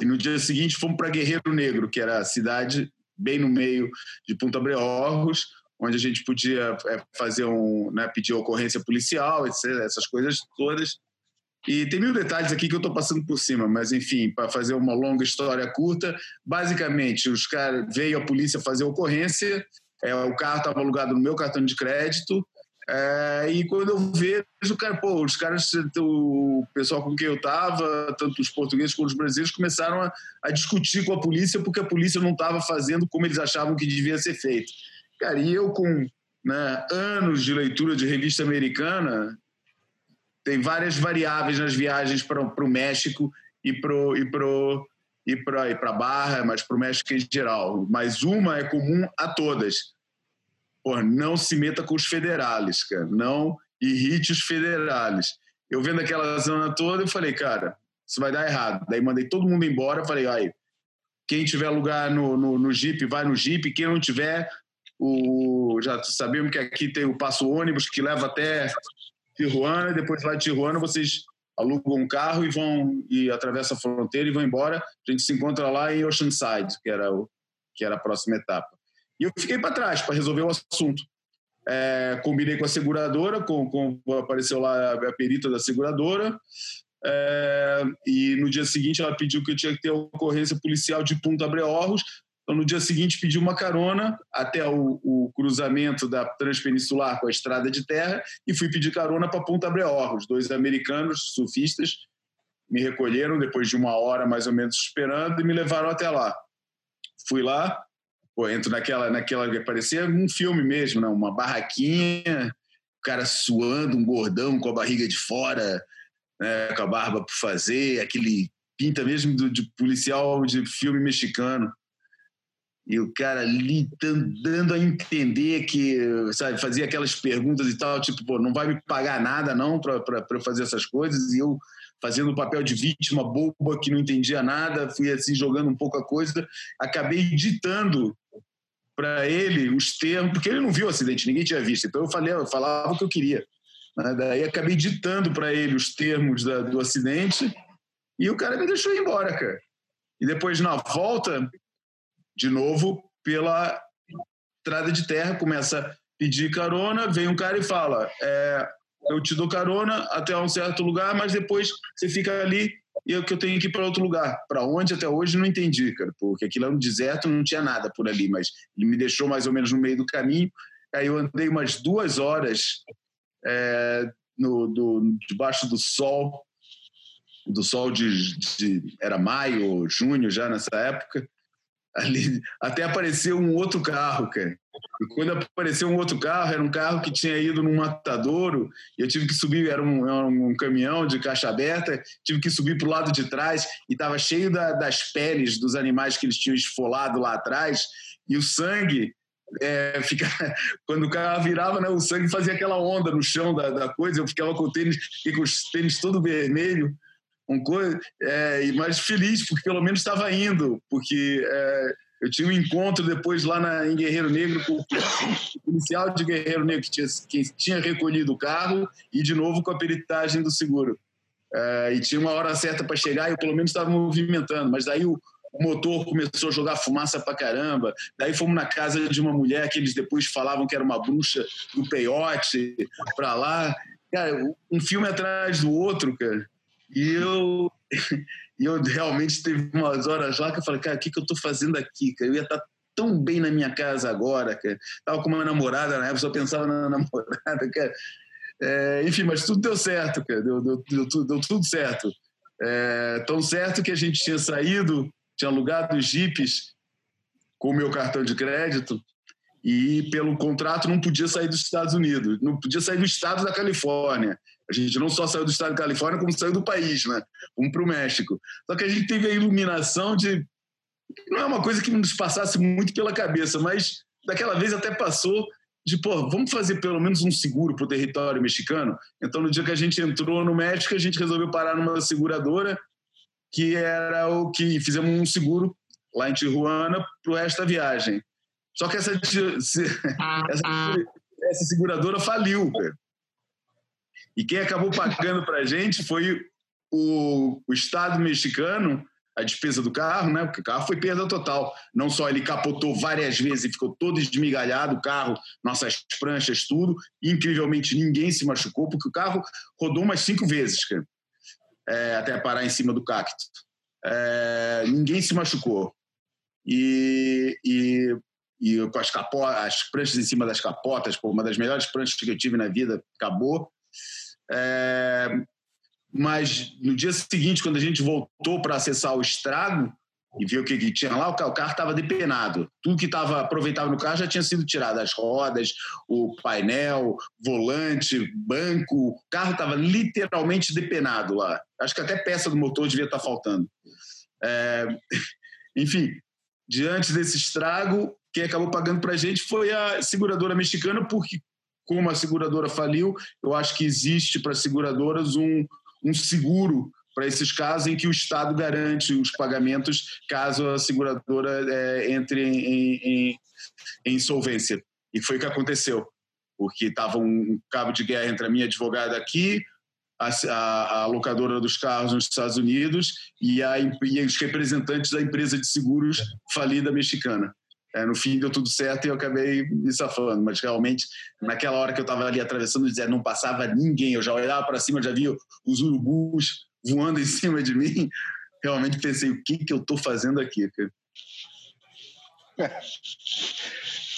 Speaker 5: E no dia seguinte fomos para Guerreiro Negro, que era a cidade bem no meio de Ponta Breorros, onde a gente podia é, fazer um, né, pedir ocorrência policial, etc, essas coisas todas. E tem mil detalhes aqui que eu estou passando por cima, mas enfim, para fazer uma longa história curta, basicamente os caras veio a polícia fazer ocorrência, é, o carro estava alugado no meu cartão de crédito. É, e quando eu vejo, cara, pô, os caras, o pessoal com quem eu estava, tanto os portugueses quanto os brasileiros, começaram a, a, discutir com a polícia porque a polícia não estava fazendo como eles achavam que devia ser feito. Cara, e eu com né, anos de leitura de revista americana, tem várias variáveis nas viagens para o México e para e pro, e para Barra, mas para o México em geral. Mas uma é comum a todas. Pô, não se meta com os federales, cara. Não irrite os federales. Eu vendo aquela zona toda, eu falei, cara, isso vai dar errado. Daí mandei todo mundo embora, falei, aí, quem tiver lugar no, no, no Jeep, vai no Jeep. Quem não tiver, o, já sabemos que aqui tem o passo ônibus que leva até Tijuana, depois lá de Tijuana vocês alugam um carro e vão e atravessam a fronteira e vão embora. A gente se encontra lá em Oceanside, que era o que era a próxima etapa. E eu fiquei para trás para resolver o assunto. É, combinei com a seguradora, com, com, apareceu lá a perita da seguradora. É, e no dia seguinte ela pediu que eu tinha que ter ocorrência policial de Punta Breorros. Então, no dia seguinte, pedi uma carona até o, o, cruzamento da Transpeninsular com a estrada de terra e fui pedir carona para Punta Breorros. Dois americanos surfistas me recolheram depois de uma hora mais ou menos esperando e me levaram até lá. Fui lá, pô, entro naquela, naquela parecia um filme mesmo, né? uma barraquinha, o cara suando, um gordão com a barriga de fora, né? com a barba por fazer, aquele pinta mesmo do, de policial de filme mexicano. E o cara ali dando a entender que, sabe, fazia aquelas perguntas e tal, tipo, pô, não vai me pagar nada não para eu fazer essas coisas. E eu fazendo o papel de vítima boba que não entendia nada, fui assim jogando um pouco a coisa, acabei ditando para ele os termos, porque ele não viu o acidente, ninguém tinha visto. Então eu falei, eu falava o que eu queria. Né? Daí acabei ditando para ele os termos da, do acidente e o cara me deixou ir embora, cara. E depois na volta de novo pela estrada de terra, começa a pedir carona, vem um cara e fala: é, eu te dou carona até um certo lugar, mas depois você fica ali e eu que eu tenho que ir para outro lugar. Para onde até hoje não entendi, cara, porque aquilo era um deserto, não tinha nada por ali, mas ele me deixou mais ou menos no meio do caminho. Aí eu andei umas duas horas é, no, do, debaixo do sol, do sol de, de era maio, junho já nessa época ali até apareceu um outro carro, cara. E quando apareceu um outro carro, era um carro que tinha ido num matadouro, eu tive que subir, era um, era um caminhão de caixa aberta, tive que subir para o lado de trás, e estava cheio da, das peles dos animais que eles tinham esfolado lá atrás, e o sangue é, fica, quando o carro virava, né, o sangue fazia aquela onda no chão da, da coisa, eu ficava com o tênis, com os tênis todo vermelho, um coisa, é, mas feliz, porque pelo menos estava indo, porque é, eu tinha um encontro depois lá na, em Guerreiro Negro com o policial de Guerreiro Negro que tinha, que tinha recolhido o carro e de novo com a peritagem do seguro. É, e tinha uma hora certa para chegar e eu pelo menos estava movimentando, mas daí o, o motor começou a jogar fumaça para caramba. Daí fomos na casa de uma mulher que eles depois falavam que era uma bruxa do peiote para lá. Cara, um filme atrás do outro, cara. E eu, e eu realmente teve umas horas lá que eu falei, cara, o que, que eu tô fazendo aqui? Cara? Eu ia estar tá tão bem na minha casa agora, cara. Tava com uma namorada na época, só pensava na namorada, cara. É, enfim, mas tudo deu certo, cara. Deu, deu, deu, deu, deu tudo certo. É, tão certo que a gente tinha saído, tinha alugado os jipes com o meu cartão de crédito e pelo contrato não podia sair dos Estados Unidos, não podia sair do estado da Califórnia. A gente não só saiu do estado da Califórnia, como saiu do país, né? Um para o México. Só que a gente teve a iluminação de. Não é uma coisa que nos passasse muito pela cabeça, mas daquela vez até passou de, pô, vamos fazer pelo menos um seguro para o território mexicano. Então, no dia que a gente entrou no México, a gente resolveu parar numa seguradora que era o que fizemos um seguro lá em Tijuana para o resto da viagem. Só que essa, essa, essa seguradora faliu, cara. E quem acabou pagando para a gente foi o, o Estado mexicano, a despesa do carro, né? Porque o carro foi perda total. Não só ele capotou várias vezes e ficou todo esmigalhado, o carro, nossas pranchas, tudo. Incrivelmente, ninguém se machucou, porque o carro rodou umas cinco vezes, cara, é, até parar em cima do cacto. É, ninguém se machucou. E, e, e com as, capo as pranchas em cima das capotas, pô, uma das melhores pranchas que eu tive na vida, acabou. É, mas no dia seguinte, quando a gente voltou para acessar o estrago e ver o que, que tinha lá, o carro estava depenado. Tudo que estava aproveitável no carro já tinha sido tirado: as rodas, o painel, volante, banco. O carro estava literalmente depenado lá. Acho que até peça do motor devia estar tá faltando. É, enfim, diante desse estrago, quem acabou pagando para a gente foi a seguradora mexicana, porque como a seguradora faliu, eu acho que existe para as seguradoras um, um seguro para esses casos em que o Estado garante os pagamentos caso a seguradora é, entre em, em, em, insolvência. E foi o que aconteceu, porque estava um cabo de guerra entre a minha advogada aqui, a, a, a locadora dos carros nos Estados Unidos e, a, e os representantes da empresa de seguros falida mexicana. É, no fim deu tudo certo e eu acabei me safando, mas realmente naquela hora que eu estava ali atravessando, não passava ninguém, eu já olhava para cima, já via os urubus voando em cima de mim, realmente pensei, o que, que eu estou fazendo aqui, cara?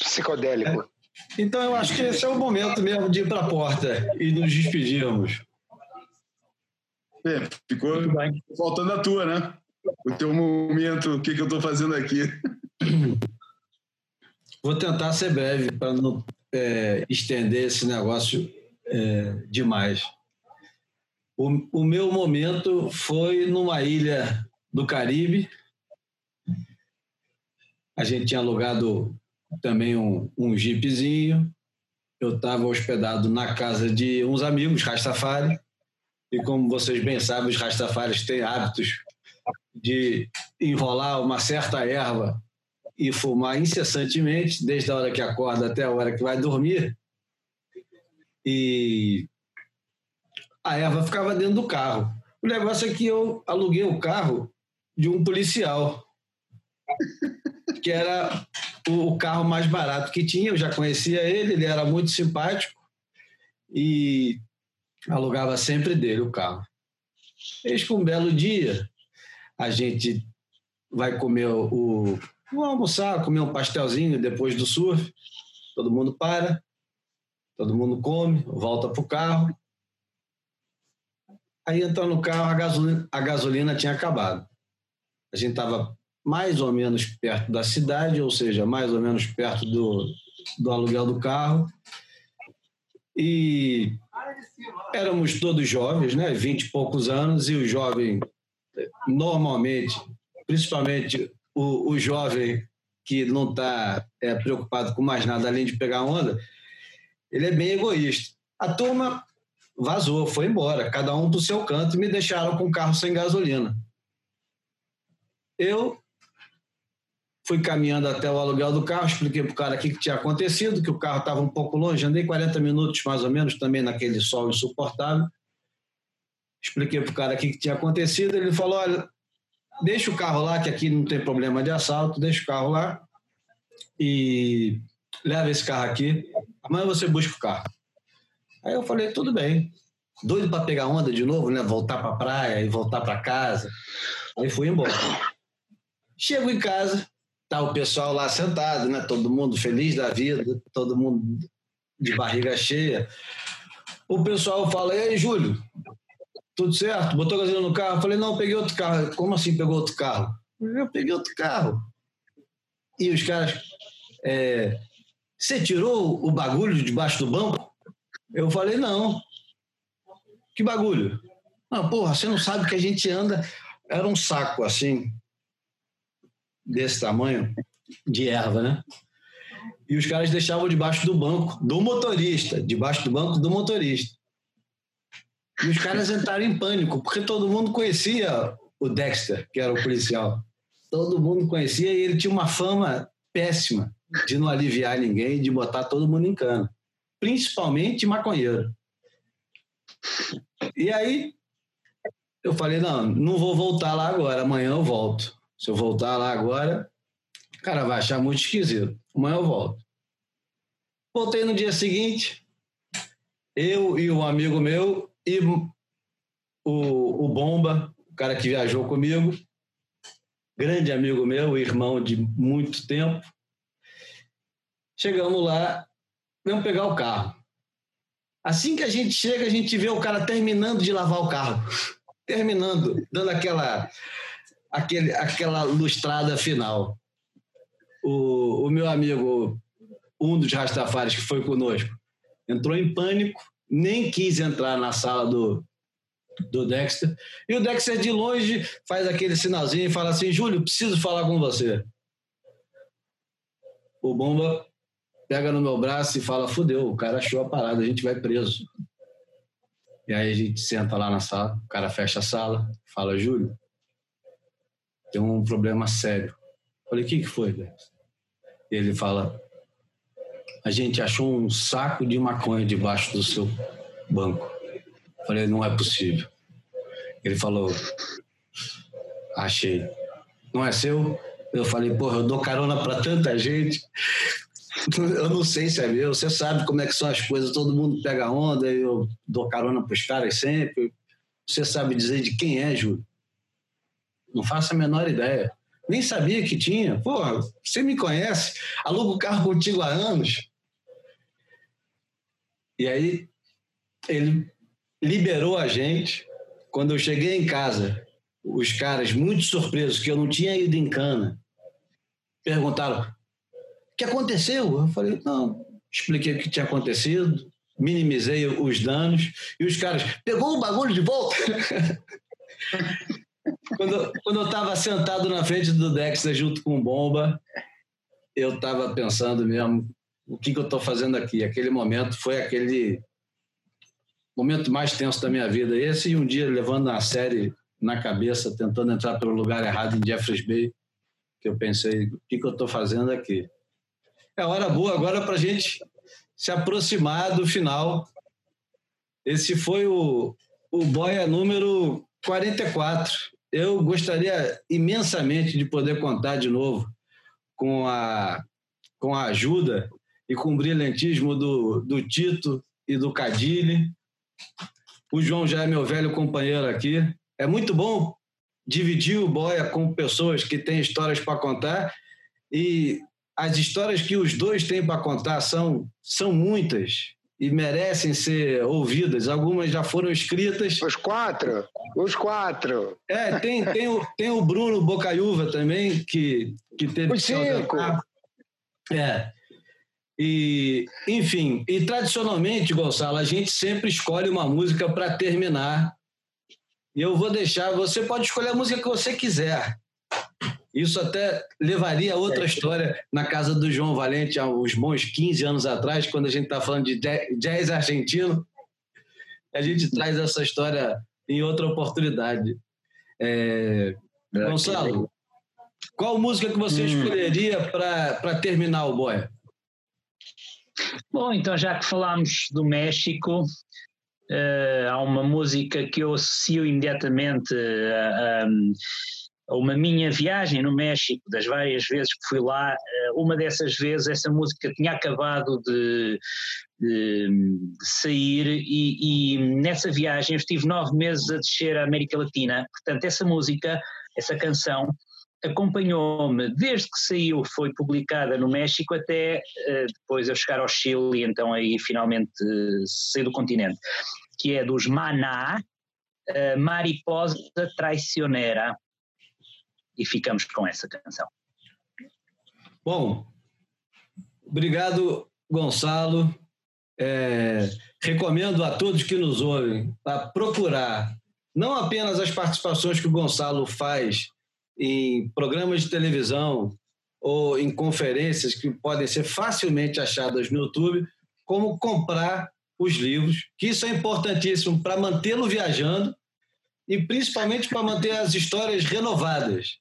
Speaker 3: Psicodélico.
Speaker 1: Então eu acho que esse é o momento mesmo de ir para a porta e nos despedirmos.
Speaker 5: É, ficou faltando a tua, né? O teu momento, o que, que eu estou fazendo aqui?
Speaker 1: Vou tentar ser breve para não é, estender esse negócio é, demais. O, o meu momento foi numa ilha do Caribe. A gente tinha alugado também um, um jeepzinho. Eu estava hospedado na casa de uns amigos, Rastafari. E como vocês bem sabem, os Rastafaris têm hábitos de enrolar uma certa erva e fumar incessantemente, desde a hora que acorda até a hora que vai dormir. E a erva ficava dentro do carro. O negócio é que eu aluguei o carro de um policial, que era o carro mais barato que tinha. Eu já conhecia ele, ele era muito simpático e alugava sempre dele o carro. Eis que um belo dia a gente vai comer o. Vamos almoçar, comer um pastelzinho depois do surf. Todo mundo para, todo mundo come, volta para o carro. Aí entra no carro, a gasolina, a gasolina tinha acabado. A gente estava mais ou menos perto da cidade, ou seja, mais ou menos perto do, do aluguel do carro. E éramos todos jovens, né? 20 e poucos anos, e o jovem, normalmente, principalmente o, o jovem que não está é, preocupado com mais nada além de pegar onda, ele é bem egoísta. A turma vazou, foi embora, cada um para o seu canto e me deixaram com o carro sem gasolina. Eu fui caminhando até o aluguel do carro, expliquei para o cara o que tinha acontecido, que o carro estava um pouco longe, andei 40 minutos mais ou menos também naquele sol insuportável. Expliquei para o cara o que tinha acontecido, ele falou, olha, deixa o carro lá, que aqui não tem problema de assalto, deixa o carro lá e leva esse carro aqui, amanhã você busca o carro. Aí eu falei, tudo bem. Doido para pegar onda de novo, né? Voltar para praia e voltar para casa. Aí fui embora. Chego em casa, tá o pessoal lá sentado, né? Todo mundo feliz da vida, todo mundo de barriga cheia. O pessoal fala: "E aí, Júlio? Tudo certo? Botou gasolina no carro?" Eu falei: "Não, peguei outro carro." Como assim pegou outro carro? Eu peguei outro carro. E os caras é, você tirou o bagulho debaixo do banco? Eu falei, não. Que bagulho? Ah, porra, você não sabe que a gente anda. Era um saco assim, desse tamanho, de erva, né? E os caras deixavam debaixo do banco do motorista, debaixo do banco do motorista. E os caras entraram em pânico, porque todo mundo conhecia o Dexter, que era o policial. Todo mundo conhecia e ele tinha uma fama péssima de não aliviar ninguém, de botar todo mundo em cana, principalmente maconheiro. E aí eu falei: não, não vou voltar lá agora, amanhã eu volto. Se eu voltar lá agora, o cara vai achar muito esquisito. Amanhã eu volto. Voltei no dia seguinte, eu e um amigo meu e o, o Bomba, o cara que viajou comigo, grande amigo meu, irmão de muito tempo. Chegamos lá, vamos pegar o carro. Assim que a gente chega, a gente vê o cara terminando de lavar o carro. Terminando, dando aquela, aquele, aquela lustrada final. O, o meu amigo, um dos Rastafares que foi conosco, entrou em pânico, nem quis entrar na sala do, do Dexter. E o Dexter, de longe, faz aquele sinalzinho e fala assim: Júlio, preciso falar com você. O Bomba pega no meu braço e fala: fudeu, o cara achou a parada, a gente vai preso. E aí a gente senta lá na sala, o cara fecha a sala, fala: Júlio, tem um problema sério. Eu falei: o que, que foi, Dexter? Ele fala: a gente achou um saco de maconha debaixo do seu banco. Falei, não é possível. Ele falou, achei. Não é seu? Eu falei, porra, eu dou carona para tanta gente. Eu não sei se é meu. Você sabe como é que são as coisas. Todo mundo pega onda, eu dou carona para os caras sempre. Você sabe dizer de quem é, Júlio? Não faço a menor ideia. Nem sabia que tinha. Pô, você me conhece, alugo carro contigo há anos. E aí ele liberou a gente. Quando eu cheguei em casa, os caras, muito surpresos, que eu não tinha ido em cana, perguntaram: o que aconteceu? Eu falei: não, expliquei o que tinha acontecido, minimizei os danos, e os caras, pegou o bagulho de volta? quando, quando eu estava sentado na frente do Dexter junto com o Bomba, eu estava pensando mesmo, o que, que eu estou fazendo aqui? Aquele momento foi aquele momento mais tenso da minha vida. Esse e um dia levando a série na cabeça, tentando entrar pelo lugar errado em Jeffreys Bay, que eu pensei, o que, que eu estou fazendo aqui? É hora boa agora para a gente se aproximar do final. Esse foi o, o Boia número 44. Eu gostaria imensamente de poder contar de novo com a, com a ajuda e com o brilhantismo do, do Tito e do Cadile. O João já é meu velho companheiro aqui. É muito bom dividir o Boia com pessoas que têm histórias para contar e as histórias que os dois têm para contar são, são muitas e merecem ser ouvidas. Algumas já foram escritas.
Speaker 3: Os quatro, os quatro.
Speaker 1: É, tem, tem, o, tem o Bruno Bocaiúva também, que, que teve
Speaker 3: os cinco.
Speaker 1: É. E, enfim, e tradicionalmente, Gonçalo, a gente sempre escolhe uma música para terminar. E eu vou deixar, você pode escolher a música que você quiser. Isso até levaria a outra é. história na casa do João Valente, há uns bons 15 anos atrás, quando a gente está falando de jazz argentino. A gente traz essa história em outra oportunidade. É... Gonçalo, qual música que você hum. escolheria para terminar o Boia?
Speaker 4: Bom, então já que falámos do México, uh, há uma música que eu associo imediatamente a, a uma minha viagem no México, das várias vezes que fui lá, eh, uma dessas vezes essa música tinha acabado de, de, de sair e, e, nessa viagem eu estive nove meses a descer a América Latina, portanto essa música, essa canção acompanhou-me desde que saiu, foi publicada no México até uh, depois eu chegar ao Chile e então aí finalmente uh, do continente, que é dos Maná, uh, Mariposa Traicionera e ficamos com essa canção.
Speaker 1: Bom, obrigado, Gonçalo. É, recomendo a todos que nos ouvem a procurar não apenas as participações que o Gonçalo faz em programas de televisão ou em conferências que podem ser facilmente achadas no YouTube, como comprar os livros, que isso é importantíssimo para mantê-lo viajando e principalmente para manter as histórias renovadas.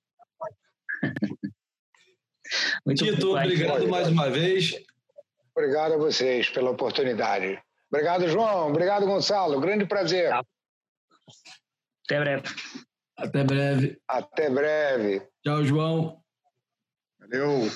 Speaker 1: Muito Tito, obrigado mais uma vez.
Speaker 3: Obrigado a vocês pela oportunidade. Obrigado, João. Obrigado, Gonçalo. Grande prazer.
Speaker 4: Até breve.
Speaker 1: Até breve.
Speaker 3: Até breve.
Speaker 1: Tchau, João.
Speaker 3: Valeu.